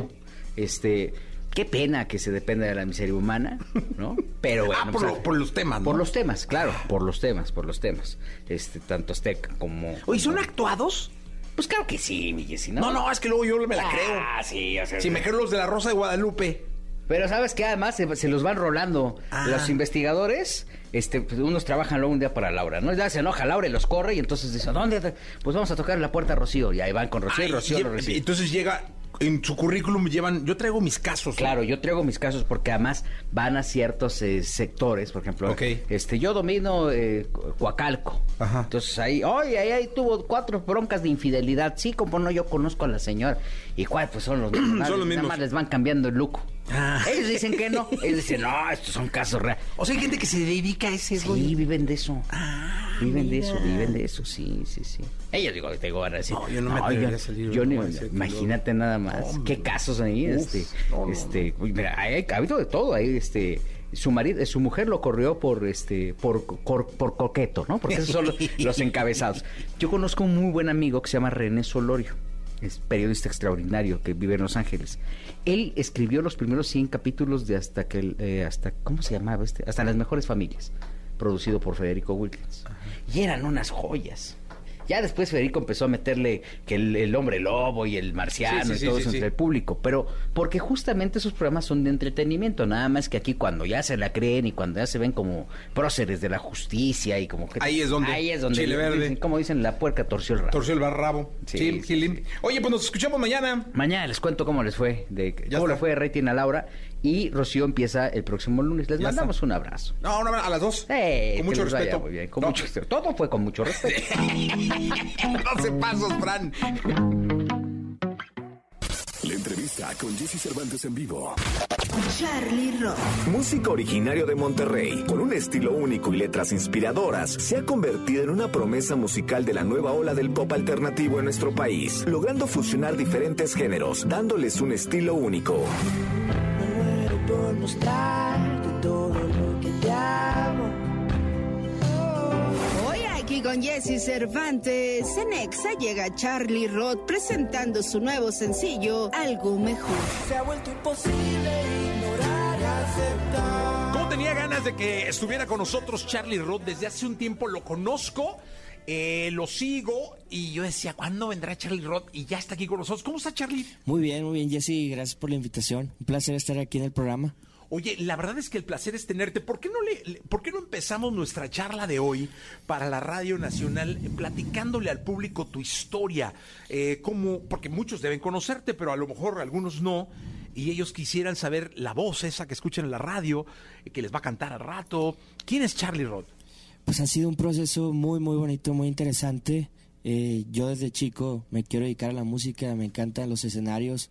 S4: Este, qué pena que se dependa de la miseria humana, ¿no? Pero bueno,
S1: ah, por,
S4: pues,
S1: lo- por los temas, ¿no?
S4: por los temas, claro, por los temas, por los temas. Este, tanto Azteca como.
S1: Oye, ¿son actuados?
S4: Pues claro que sí, mi Jessy, ¿no?
S1: No, no, es que luego yo me la creo.
S4: Ah, sí, o sea.
S1: Si me creo los de la Rosa de Guadalupe.
S4: Pero sabes que además se, se los van rolando
S1: Ah.
S4: los investigadores. Este, pues, unos trabajan luego un día para Laura, ¿no? Ya se enoja Laura y los corre y entonces dicen, ¿dónde? Pues vamos a tocar la puerta a Rocío. Y ahí van con Rocío y
S1: Ay,
S4: Rocío lo recibe.
S1: entonces llega, en su currículum llevan, yo traigo mis casos. ¿no?
S4: Claro, yo traigo mis casos porque además van a ciertos eh, sectores, por ejemplo,
S1: Ok.
S4: este, yo domino eh, Coacalco.
S1: Ajá.
S4: Entonces ahí, oye, ahí, ahí tuvo cuatro broncas de infidelidad. Sí, como no, yo conozco a la señora. ¿Y cuál? Pues son los mismos. nada,
S1: Son los
S4: nada
S1: mismos.
S4: más les van cambiando el look.
S1: Ah.
S4: Ellos dicen que no. Ellos dicen, no, estos son casos reales.
S1: O sea, hay gente que se dedica a ese
S4: Sí,
S1: rollo.
S4: viven de eso.
S1: Ah,
S4: viven de eso, viven de eso, sí, sí, sí. Ellos digo, te digo, van a decir.
S1: No, yo no me atrevería a salir,
S4: yo ni- imagínate nada más.
S1: Hombre.
S4: ¿Qué casos ahí?
S1: Uf,
S4: este,
S1: no, no,
S4: este, mira, hay, ha habido de todo ahí, este. su marido, su mujer lo corrió por este, por, por, por coqueto, ¿no? Porque esos son los, los encabezados. Yo conozco un muy buen amigo que se llama René Solorio. Es periodista extraordinario que vive en Los Ángeles. Él escribió los primeros 100 capítulos de hasta que eh, hasta ¿cómo se llamaba este? Hasta las mejores familias, producido por Federico Wilkins. Y eran unas joyas. Ya después Federico empezó a meterle que el, el hombre lobo y el marciano
S1: Sí, sí,
S4: y todo
S1: sí,
S4: eso entre el público, pero porque justamente esos programas son de entretenimiento, nada más que aquí cuando ya se la creen y cuando ya se ven como próceres de la justicia y como que
S1: Ahí es donde-
S4: ahí es donde
S1: chile verde.
S4: dicen- como dicen la puerca torció el rabo.
S1: Torció el barrabo.
S4: Sí.
S1: Oye, pues nos escuchamos mañana.
S4: Mañana les cuento cómo les fue, de
S1: Ya
S4: cómo le fue de rating a Laura y Rocío empieza el próximo lunes. Les
S1: Ya
S4: mandamos
S1: está.
S4: un abrazo.
S1: No, no, a las dos. Con mucho respeto.
S4: muy bien, con
S1: No.
S4: mucho respeto. Todo fue con mucho respeto.
S1: 12 pasos, Fran.
S2: La entrevista con Jesse Cervantes en vivo.
S10: Charlie Rock.
S11: Músico originario de Monterrey, con un estilo único y letras inspiradoras, se ha convertido en una promesa musical de la nueva ola del pop alternativo en nuestro país, logrando fusionar diferentes géneros, dándoles un estilo único.
S10: Por mostrarte todo lo que te amo. Hoy aquí con Jesse Cervantes, en Exa llega Charlie Roth presentando su nuevo sencillo, Algo Mejor. Se ha vuelto imposible ignorar y aceptar.
S1: ¿Cómo tenía ganas de que estuviera con nosotros Charlie Roth? Desde hace un tiempo lo conozco, eh, lo sigo y yo decía, ¿cuándo vendrá Charlie Roth? Y ya está aquí con nosotros. ¿Cómo está Charlie?
S12: Muy bien, muy bien, Jesse. Gracias por la invitación. Un placer estar aquí en el programa.
S1: Oye, la verdad es que el placer es tenerte. ¿Por qué no, le, ¿por qué no empezamos nuestra charla de hoy para la Radio Nacional eh, platicándole al público tu historia? Eh, cómo- porque muchos deben conocerte, pero a lo mejor algunos no. Y ellos quisieran saber la voz esa que escuchan en la radio, eh, que les va a cantar al rato. ¿Quién es Charlie Roth?
S12: Pues ha sido un proceso muy, muy bonito, muy interesante. Eh, yo desde chico me quiero dedicar a la música, me encantan los escenarios.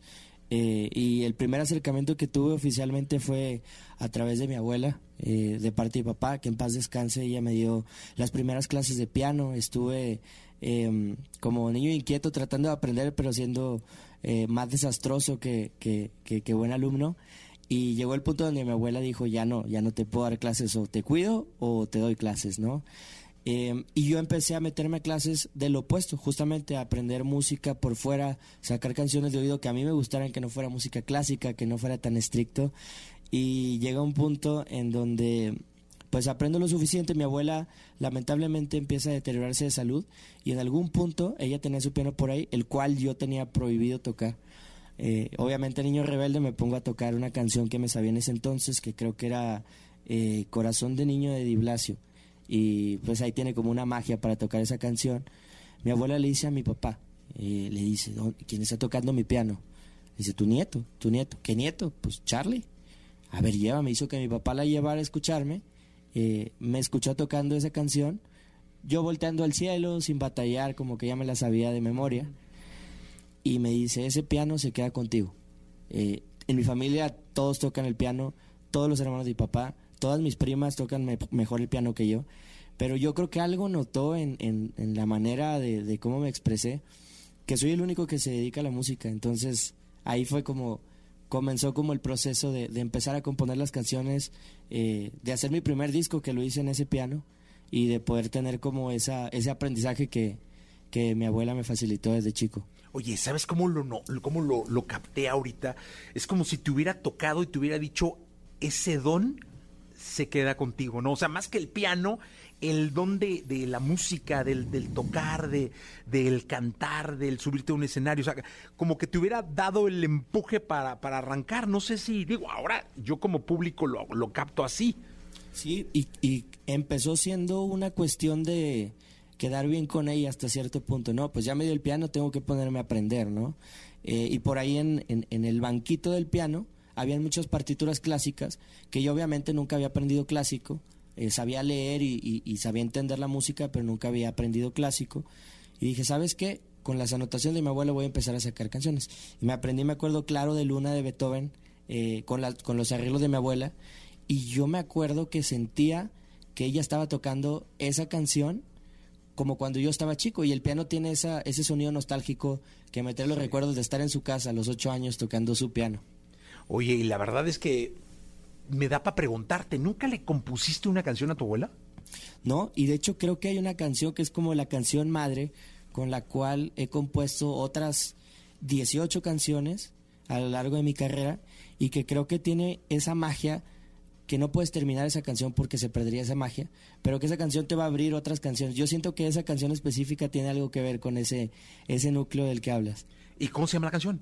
S12: eh, y el primer acercamiento que tuve oficialmente fue a través de mi abuela, eh, de parte de mi papá, que en paz descanse. Ella me dio las primeras clases de piano. Estuve eh, como niño inquieto tratando de aprender, pero siendo eh, más desastroso que, que, que- que buen alumno. Y llegó el punto donde mi abuela dijo, ya no, ya no te puedo dar clases, o te cuido o te doy clases, ¿no? Eh, y yo empecé a meterme a clases del opuesto, justamente a aprender música por fuera, sacar canciones de oído que a mí me gustaran, que no fuera música clásica, que no fuera tan estricto. Y llega un punto en donde pues aprendo lo suficiente. Mi abuela lamentablemente empieza a deteriorarse de salud y en algún punto ella tenía su piano por ahí, el cual yo tenía prohibido tocar. Eh, obviamente, niño rebelde, me pongo a tocar una canción que me sabía en ese entonces, que creo que era eh, Corazón de Niño de Di Blasio. Y pues ahí tiene como una magia para tocar esa canción. Mi abuela le dice a mi papá, eh, le dice, "¿Dó- ¿quién está tocando mi piano? Le dice, tu nieto, tu nieto. ¿Qué nieto? Pues Charlie. A ver, llévame. Hizo que mi papá la llevara a escucharme. eh, me escuchó tocando esa canción. Yo volteando al cielo, sin batallar, como que ya me la sabía de memoria. Y me dice, ese piano se queda contigo. Eh, en mi familia todos tocan el piano, todos los hermanos de mi papá, todas mis primas tocan me- mejor el piano que yo. Pero yo creo que algo notó en, en- la manera de, de cómo me expresé, que soy el único que se dedica a la música. Entonces ahí fue como, comenzó como el proceso de, de empezar a componer las canciones, eh, de hacer mi primer disco que lo hice en ese piano y de poder tener como esa, ese aprendizaje que, que mi abuela me facilitó desde chico.
S1: Oye, ¿sabes cómo lo, no, cómo lo, lo capté ahorita? Es como si te hubiera tocado y te hubiera dicho, ese don se queda contigo, ¿no? O sea, más que el piano, el don de, de la música, del, del tocar, de, del cantar, del subirte a un escenario, o sea, como que te hubiera dado el empuje para, para arrancar. No sé si, digo, ahora yo como público lo, lo capto así.
S12: Sí, y, y empezó siendo una cuestión de quedar bien con ella hasta cierto punto. No, pues ya me dio el piano, tengo que ponerme a aprender, ¿no? Eh, y por ahí en, el banquito del piano habían muchas partituras clásicas que yo obviamente nunca había aprendido clásico. Eh, sabía leer y, sabía entender la música, pero nunca había aprendido clásico. Y dije, ¿sabes qué? Con las anotaciones de mi abuelo voy a empezar a sacar canciones. Y me aprendí, me acuerdo claro de Luna de Beethoven, eh, con los arreglos de mi abuela. Y yo me acuerdo que sentía que ella estaba tocando esa canción como cuando yo estaba chico y el piano tiene esa, ese sonido nostálgico que me trae los recuerdos de estar en su casa a los ocho años tocando su piano.
S1: Oye, y la verdad es que me da para preguntarte, ¿nunca le compusiste una canción a tu abuela?
S12: No, y de hecho creo que hay una canción que es como la canción madre con la cual he compuesto otras 18 canciones a lo largo de mi carrera y que creo que tiene esa magia que no puedes terminar esa canción porque se perdería esa magia, pero que esa canción te va a abrir otras canciones. Yo siento que esa canción específica tiene algo que ver con ese, ese núcleo del que hablas.
S1: ¿Y cómo se llama la canción?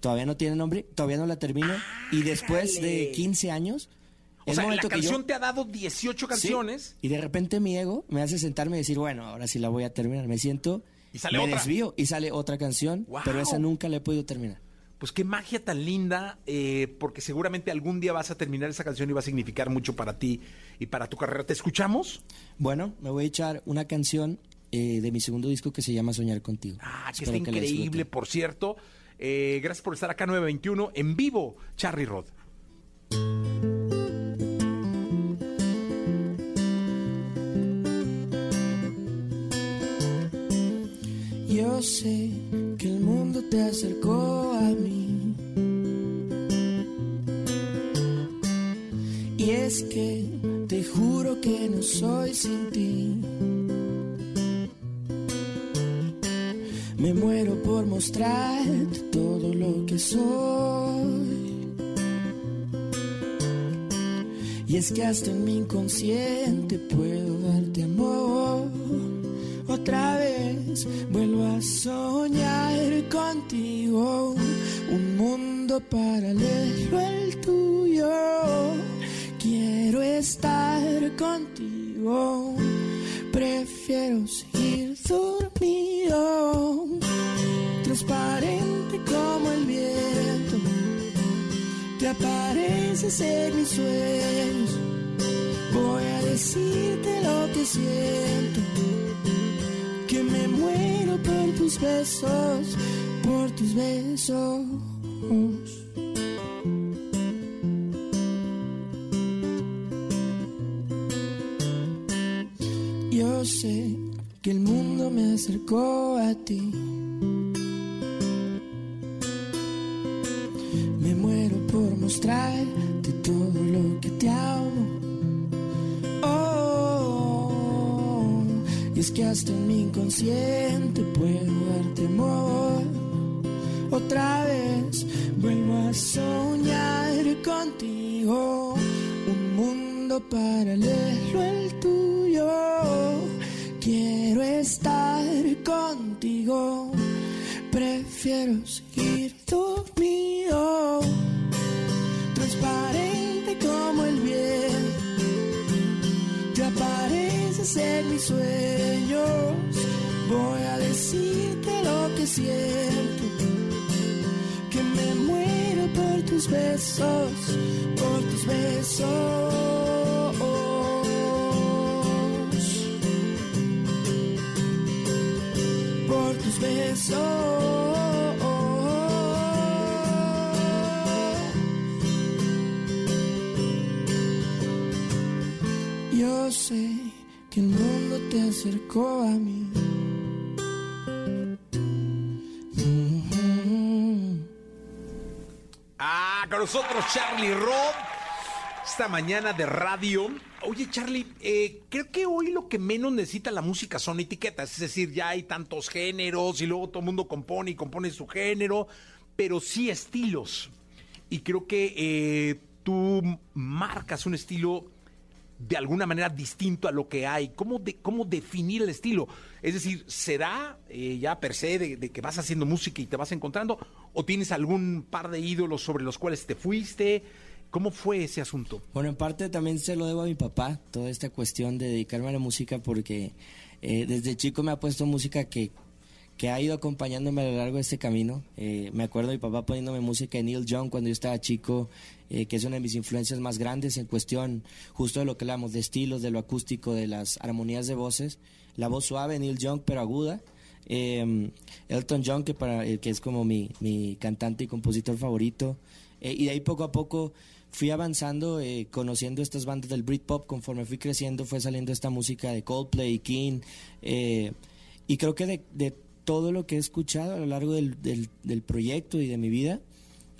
S12: Todavía no tiene nombre, todavía no la termino. y después de 15 años...
S1: O sea, la canción te ha dado 18 canciones.
S12: y de repente mi ego me hace sentarme y decir, bueno, ahora sí la voy a terminar. Me siento,
S1: y sale
S12: me
S1: otra.
S12: desvío y sale otra canción, pero esa nunca la he podido terminar.
S1: Pues qué magia tan linda, eh, porque seguramente algún día vas a terminar esa canción y va a significar mucho para ti y para tu carrera. ¿Te escuchamos?
S12: Bueno, me voy a echar una canción eh, de mi segundo disco que se llama Soñar Contigo.
S1: Ah, que está increíble, por cierto. Eh, gracias por estar acá 921 en vivo, Charlie Rod.
S12: Yo sé te acercó a mí. Y es que te juro que no soy sin ti. Me muero por mostrarte todo lo que soy. Y es que hasta en mi inconsciente puedo darte amor. Otra vez vuelvo a soñar contigo. Un mundo paralelo al tuyo. Quiero estar contigo. Prefiero seguir dormido. Transparente como el viento. Te apareces en mis sueños. Voy a decirte lo que siento. Por tus besos, por tus besos. Yo sé que el mundo me acercó a ti. Me muero por mostrarte todo lo que te amo. Es que hasta en mi inconsciente puedo darte amor. Otra vez vuelvo a soñar contigo. Un mundo paralelo al tuyo. Quiero estar contigo. Prefiero seguir dormido. Transparente como el viento. Te apareces en mis sueños. Voy a decirte lo que siento. Que me muero por tus besos, por tus besos. Por tus besos. Yo sé que el mundo te acercó a mí.
S1: Ah, con nosotros Charlie Rod. Esta mañana de radio. Oye, Charlie, eh, creo que hoy lo que menos necesita la música son etiquetas. Es decir, ya hay tantos géneros y luego todo el mundo compone y compone su género, pero sí estilos. Y creo que eh, tú marcas un estilo de alguna manera distinto a lo que hay. ¿Cómo, cómo definir el estilo? Es decir, ¿será eh, ya per se de, que vas haciendo música y te vas encontrando? ¿O tienes algún par de ídolos sobre los cuales te fuiste? ¿Cómo fue ese asunto?
S12: Bueno, en parte también se lo debo a mi papá, toda esta cuestión de dedicarme a la música, porque eh, desde chico me ha puesto música que, que ha ido acompañándome a lo largo de este camino. Eh, me acuerdo de mi papá poniéndome música de Neil Young cuando yo estaba chico, eh, que es una de mis influencias más grandes en cuestión justo de lo que hablamos, de estilos, de lo acústico, de las armonías de voces. La voz suave, Neil Young, pero aguda. Eh, Elton John, que, para, que es como mi, mi cantante y compositor favorito. y de ahí poco a poco fui avanzando, eh, conociendo estas bandas del Britpop, conforme fui creciendo fue saliendo esta música de Coldplay, King, eh, y creo que de, de, todo lo que he escuchado a lo largo del, del, del proyecto y de mi vida,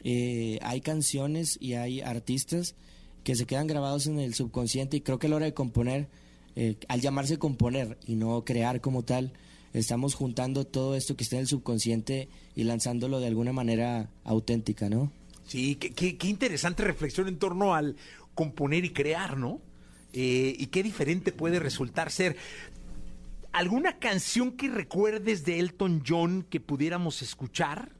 S12: eh, hay canciones y hay artistas que se quedan grabados en el subconsciente y creo que a la hora de componer, eh, al llamarse componer y no crear como tal, estamos juntando todo esto que está en el subconsciente y lanzándolo de alguna manera auténtica, ¿no?
S1: Sí, qué, qué- qué interesante reflexión en torno al componer y crear, ¿no? Eh, y qué diferente puede resultar ser. ¿Alguna canción que recuerdes de Elton John que pudiéramos escuchar?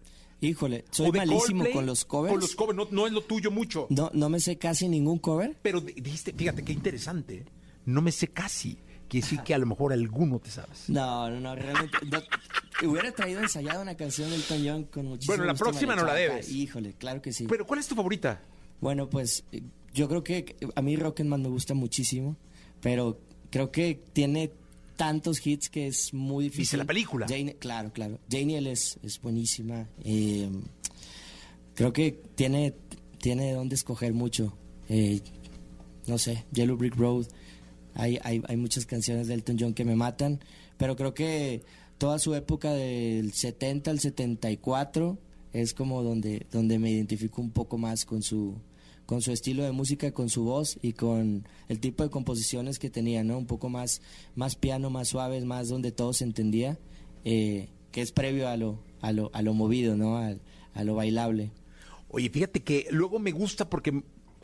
S12: Híjole, soy
S1: ¿O de
S12: malísimo
S1: Coldplay?
S12: con los covers.
S1: Con los covers, no, no es lo tuyo mucho.
S12: No, no me sé casi ningún cover.
S1: Pero di- dijiste, fíjate qué interesante. No me sé casi. Quiere decir que a lo mejor alguno te sabes.
S12: No, no, no, realmente. no. hubiera traído ensayado una canción del John con muchísimo
S1: Bueno, la
S12: gusto
S1: próxima no la debes.
S12: Híjole, claro que sí.
S1: Pero ¿cuál es tu favorita?
S12: Bueno, pues eh, yo creo que a mí Rocketman me gusta muchísimo, pero creo que tiene tantos hits que es muy difícil.
S1: ¿Viste la película?
S12: Jane- claro, claro. Janiel es, es buenísima. eh, creo que tiene, tiene de dónde escoger mucho. Eh, no sé, Yellow Brick Road. Hay, hay, hay muchas canciones de Elton John que me matan, pero creo que toda su época del 70 al 74 es como donde, donde me identifico un poco más con su, con su estilo de música, con su voz y con el tipo de composiciones que tenía, ¿no? Un poco más, más piano, más suaves, más donde todo se entendía, eh, que es previo a lo, a lo, a lo movido, ¿no? Al- a lo bailable.
S1: Oye, fíjate que luego me gusta porque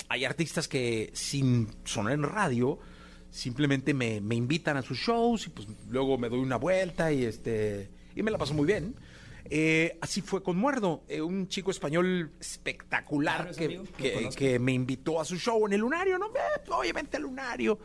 S1: hay artistas que sin sonar en radio simplemente me, me invitan a sus shows y pues luego me doy una vuelta y este y me la paso muy bien. Eh, así fue con Muerdo, eh, un chico español espectacular
S12: Claro,
S1: que,
S12: amigo,
S1: que me invitó a su show en el Lunario, ¿no? Eh, obviamente el Lunario.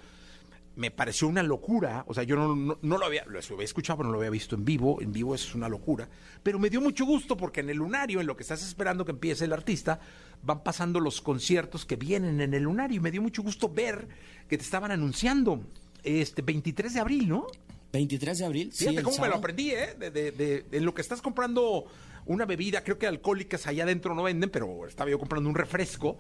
S1: Me pareció una locura, o sea, yo no, no, no lo, había, lo había escuchado, pero no lo había visto en vivo, en vivo es una locura, pero me dio mucho gusto porque en el Lunario, en lo que estás esperando que empiece el artista, van pasando los conciertos que vienen en el Lunario y me dio mucho gusto ver que te estaban anunciando este 23 de abril, ¿no?
S12: 23 de abril. sí,
S1: Fíjate
S12: el
S1: cómo me lo aprendí, ¿eh? De, de- de- en lo que estás comprando una bebida, creo que alcohólicas allá adentro no venden, pero estaba yo comprando un refresco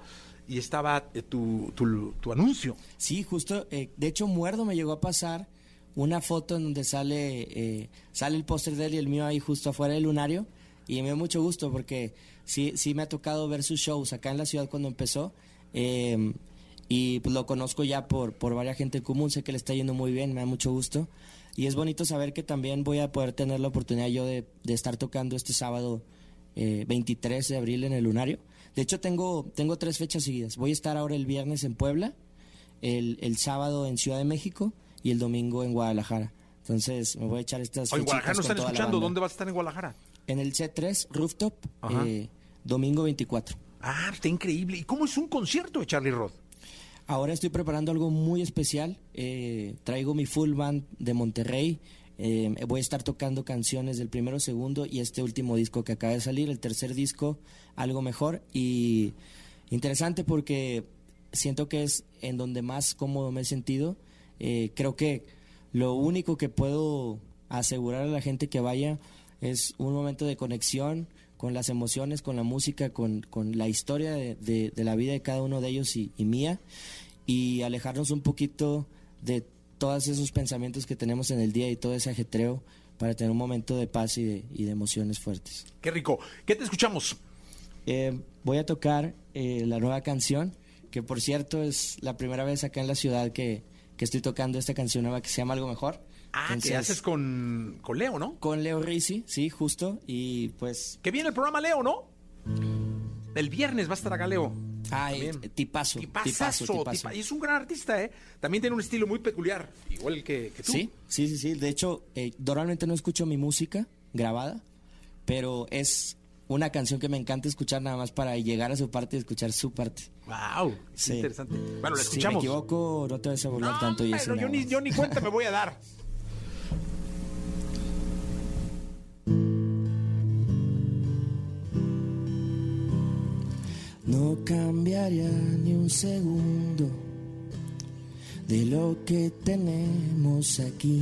S1: y estaba eh, tu, tu- tu anuncio.
S12: Sí, justo. eh, de hecho, Muerdo me llegó a pasar una foto en donde sale, eh, sale el póster de él y el mío ahí justo afuera del lunario. Y me dio mucho gusto porque sí, sí me ha tocado ver sus shows acá en la ciudad cuando empezó. eh, y pues lo conozco ya por, por varias gente en común. Sé que le está yendo muy bien, me da mucho gusto. Y es bonito saber que también voy a poder tener la oportunidad yo de, de estar tocando este sábado eh, 23 de abril en el Lunario. De hecho, tengo, tengo tres fechas seguidas. Voy a estar ahora el viernes en Puebla, el, el sábado en Ciudad de México y el domingo en Guadalajara. Entonces, me voy a echar estas
S1: Oye, Guadalajara no están escuchando. ¿dónde vas a estar en Guadalajara?
S12: En el C3 Rooftop, eh, domingo 24.
S1: Ah, está increíble. ¿Y cómo es un concierto de Charlie Roth?
S12: Ahora estoy preparando algo muy especial. eh, traigo mi full band de Monterrey. Eh, voy a estar tocando canciones del primero, segundo y este último disco que acaba de salir, el tercer disco, algo mejor. Y interesante porque siento que es en donde más cómodo me he sentido. Eh, creo que lo único que puedo asegurar a la gente que vaya es un momento de conexión con las emociones, con la música, con, con la historia de, de- de la vida de cada uno de ellos y, y mía, y alejarnos un poquito de todos esos pensamientos que tenemos en el día y todo ese ajetreo para tener un momento de paz y de, y de emociones fuertes.
S1: Qué rico. ¿Qué te escuchamos?
S12: Eh, voy a tocar eh, la nueva canción, que por cierto es la primera vez acá en la ciudad que, que estoy tocando esta canción nueva que se llama Algo Mejor.
S1: Ah, que
S12: Entonces,
S1: haces con, con Leo, ¿no?
S12: Con Leo Rizzi, sí, justo. Y pues.
S1: Que viene el programa Leo, ¿no? El viernes va a estar acá Leo.
S12: Ay,
S1: También.
S12: tipazo. Tipazo, tipazo.
S1: tipa- Y es un gran artista, ¿eh? También tiene un estilo muy peculiar, igual que, que tú.
S12: Sí, sí, sí, sí. De hecho, eh, normalmente no escucho mi música grabada, pero es una canción que me encanta escuchar nada más para llegar a su parte y escuchar su parte.
S1: Wow,
S12: Sí.
S1: interesante. Bueno, la
S12: Si
S1: escuchamos.
S12: me equivoco, no te vas a burlar tanto y eso
S1: Pero yo ni, yo ni cuenta me voy a dar.
S12: No cambiaría ni un segundo de lo que tenemos aquí.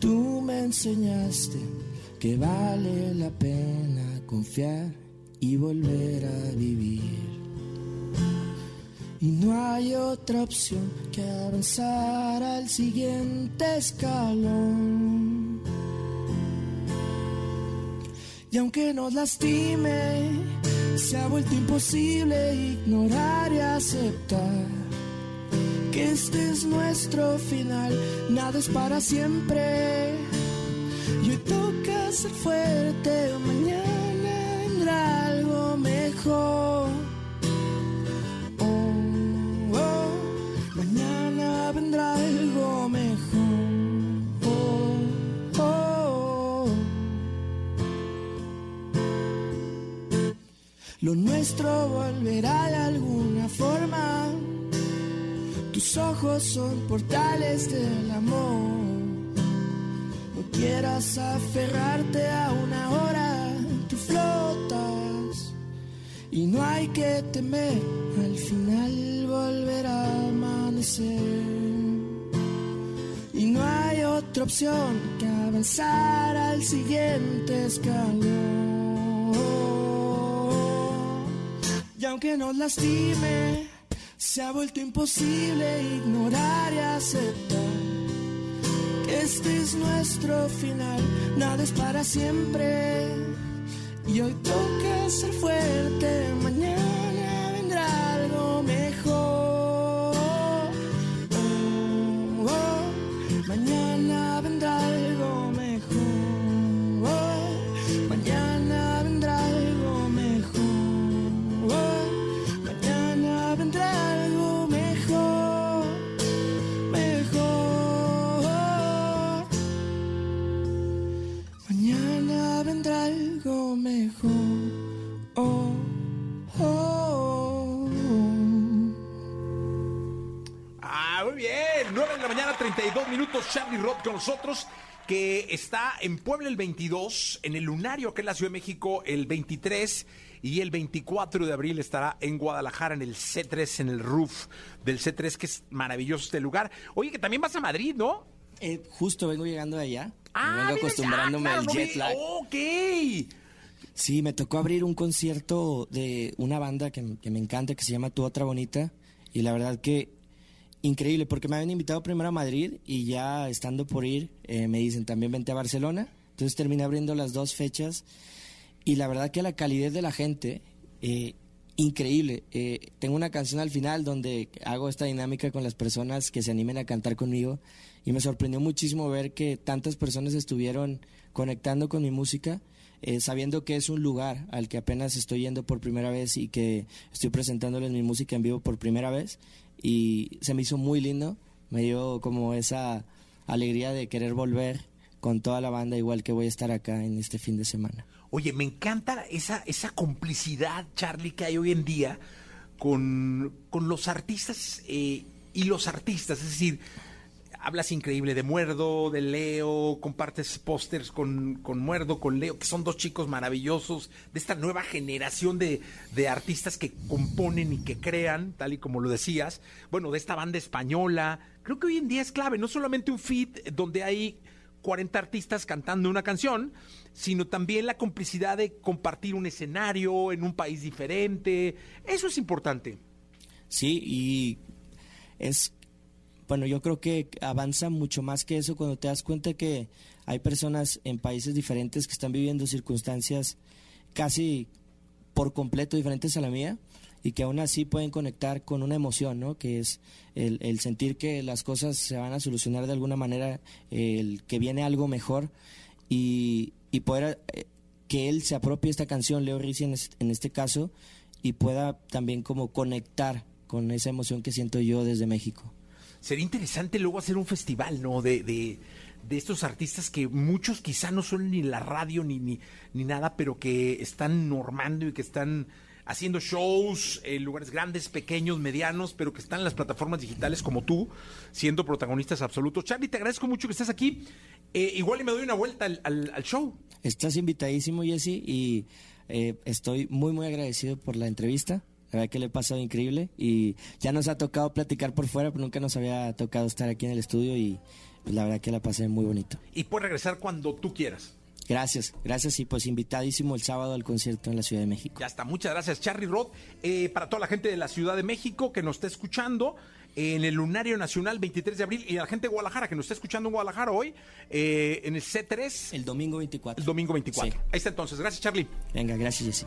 S12: Tú me enseñaste que vale la pena confiar y volver a vivir. Y no hay otra opción que avanzar al siguiente escalón. Y aunque nos lastime Se ha vuelto imposible ignorar y aceptar que este es nuestro final, nada es para siempre. Y hoy toca ser fuerte, mañana vendrá algo mejor. Oh, oh, mañana vendrá algo mejor. Lo nuestro volverá de alguna forma. Tus ojos son portales del amor. No quieras aferrarte a una hora, tú flotas. Y no hay que temer, al final volverá a amanecer. Y no hay otra opción que avanzar al siguiente escalón. Aunque nos lastime, se ha vuelto imposible ignorar y aceptar que este es nuestro final, nada es para siempre. Y hoy toca ser fuerte,
S1: 42 minutos. Charlie Roth con nosotros, que está en Puebla el 22, en el Lunario, que es la Ciudad de México, el 23. Y el 24 de abril estará en Guadalajara, en el C3, en el roof del C3, que es maravilloso este lugar. Oye, que también vas a Madrid, ¿no?
S12: Eh, justo vengo llegando de allá.
S1: Ah,
S12: vengo acostumbrándome al jet lag.
S1: Ok.
S12: Sí, me tocó abrir un concierto de una banda que me encanta, que se llama Tu Otra Bonita. Y la verdad que increíble, porque me habían invitado primero a Madrid y ya estando por ir, eh, me dicen también vente a Barcelona. Entonces terminé abriendo las dos fechas. Y la verdad que la calidez de la gente, eh, increíble. Eh, tengo una canción al final donde hago esta dinámica con las personas que se animen a cantar conmigo. Y me sorprendió muchísimo ver que tantas personas estuvieron conectando con mi música eh, sabiendo que es un lugar al que apenas estoy yendo por primera vez y que estoy presentándoles mi música en vivo por primera vez y se me hizo muy lindo, me dio como esa alegría de querer volver con toda la banda igual que voy a estar acá en este fin de semana.
S1: Oye, me encanta esa, esa complicidad, Charlie, que hay hoy en día con, con los artistas eh, y los artistas. Es decir, hablas increíble de Muerdo, de Leo, compartes pósters con, con Muerdo, con Leo, que son dos chicos maravillosos, de esta nueva generación de, de artistas que componen y que crean, tal y como lo decías. Bueno, de esta banda española. Creo que hoy en día es clave, no solamente un feed donde hay 40 artistas cantando una canción, sino también la complicidad de compartir un escenario en un país diferente. Eso es importante.
S12: Sí, y es, bueno, yo creo que avanza mucho más que eso cuando te das cuenta que hay personas en países diferentes que están viviendo circunstancias casi por completo diferentes a la mía y que aún así pueden conectar con una emoción, ¿no? Que es el, el sentir que las cosas se van a solucionar de alguna manera, el que viene algo mejor y, y poder eh, que él se apropie esta canción, Leo Rizzi en, es- en este caso, y pueda también como conectar con esa emoción que siento yo desde México.
S1: Sería interesante luego hacer un festival, ¿no? De, de, de estos artistas que muchos quizá no son ni la radio ni, ni, ni nada, pero que están normando y que están haciendo shows en lugares grandes, pequeños, medianos, pero que están en las plataformas digitales como tú, siendo protagonistas absolutos. Charlie, te agradezco mucho que estés aquí. Eh, igual y me doy una vuelta al, al- al show.
S12: Estás invitadísimo, Jesse, y eh, estoy muy, muy agradecido por la entrevista. La verdad que le he pasado increíble y ya nos ha tocado platicar por fuera, pero nunca nos había tocado estar aquí en el estudio y pues, la verdad que la pasé muy bonito.
S1: Y puedes regresar cuando tú quieras.
S12: Gracias, gracias y pues invitadísimo el sábado al concierto en la Ciudad de México.
S1: Ya está, muchas gracias, Charlie Roth. Eh, para toda la gente de la Ciudad de México que nos está escuchando en el Lunario Nacional 23 de abril y a la gente de Guadalajara que nos está escuchando en Guadalajara hoy eh, en el C3.
S12: El domingo 24.
S1: El domingo 24.
S12: Sí.
S1: Ahí está entonces. Gracias, Charlie.
S12: Venga, gracias, Jesse.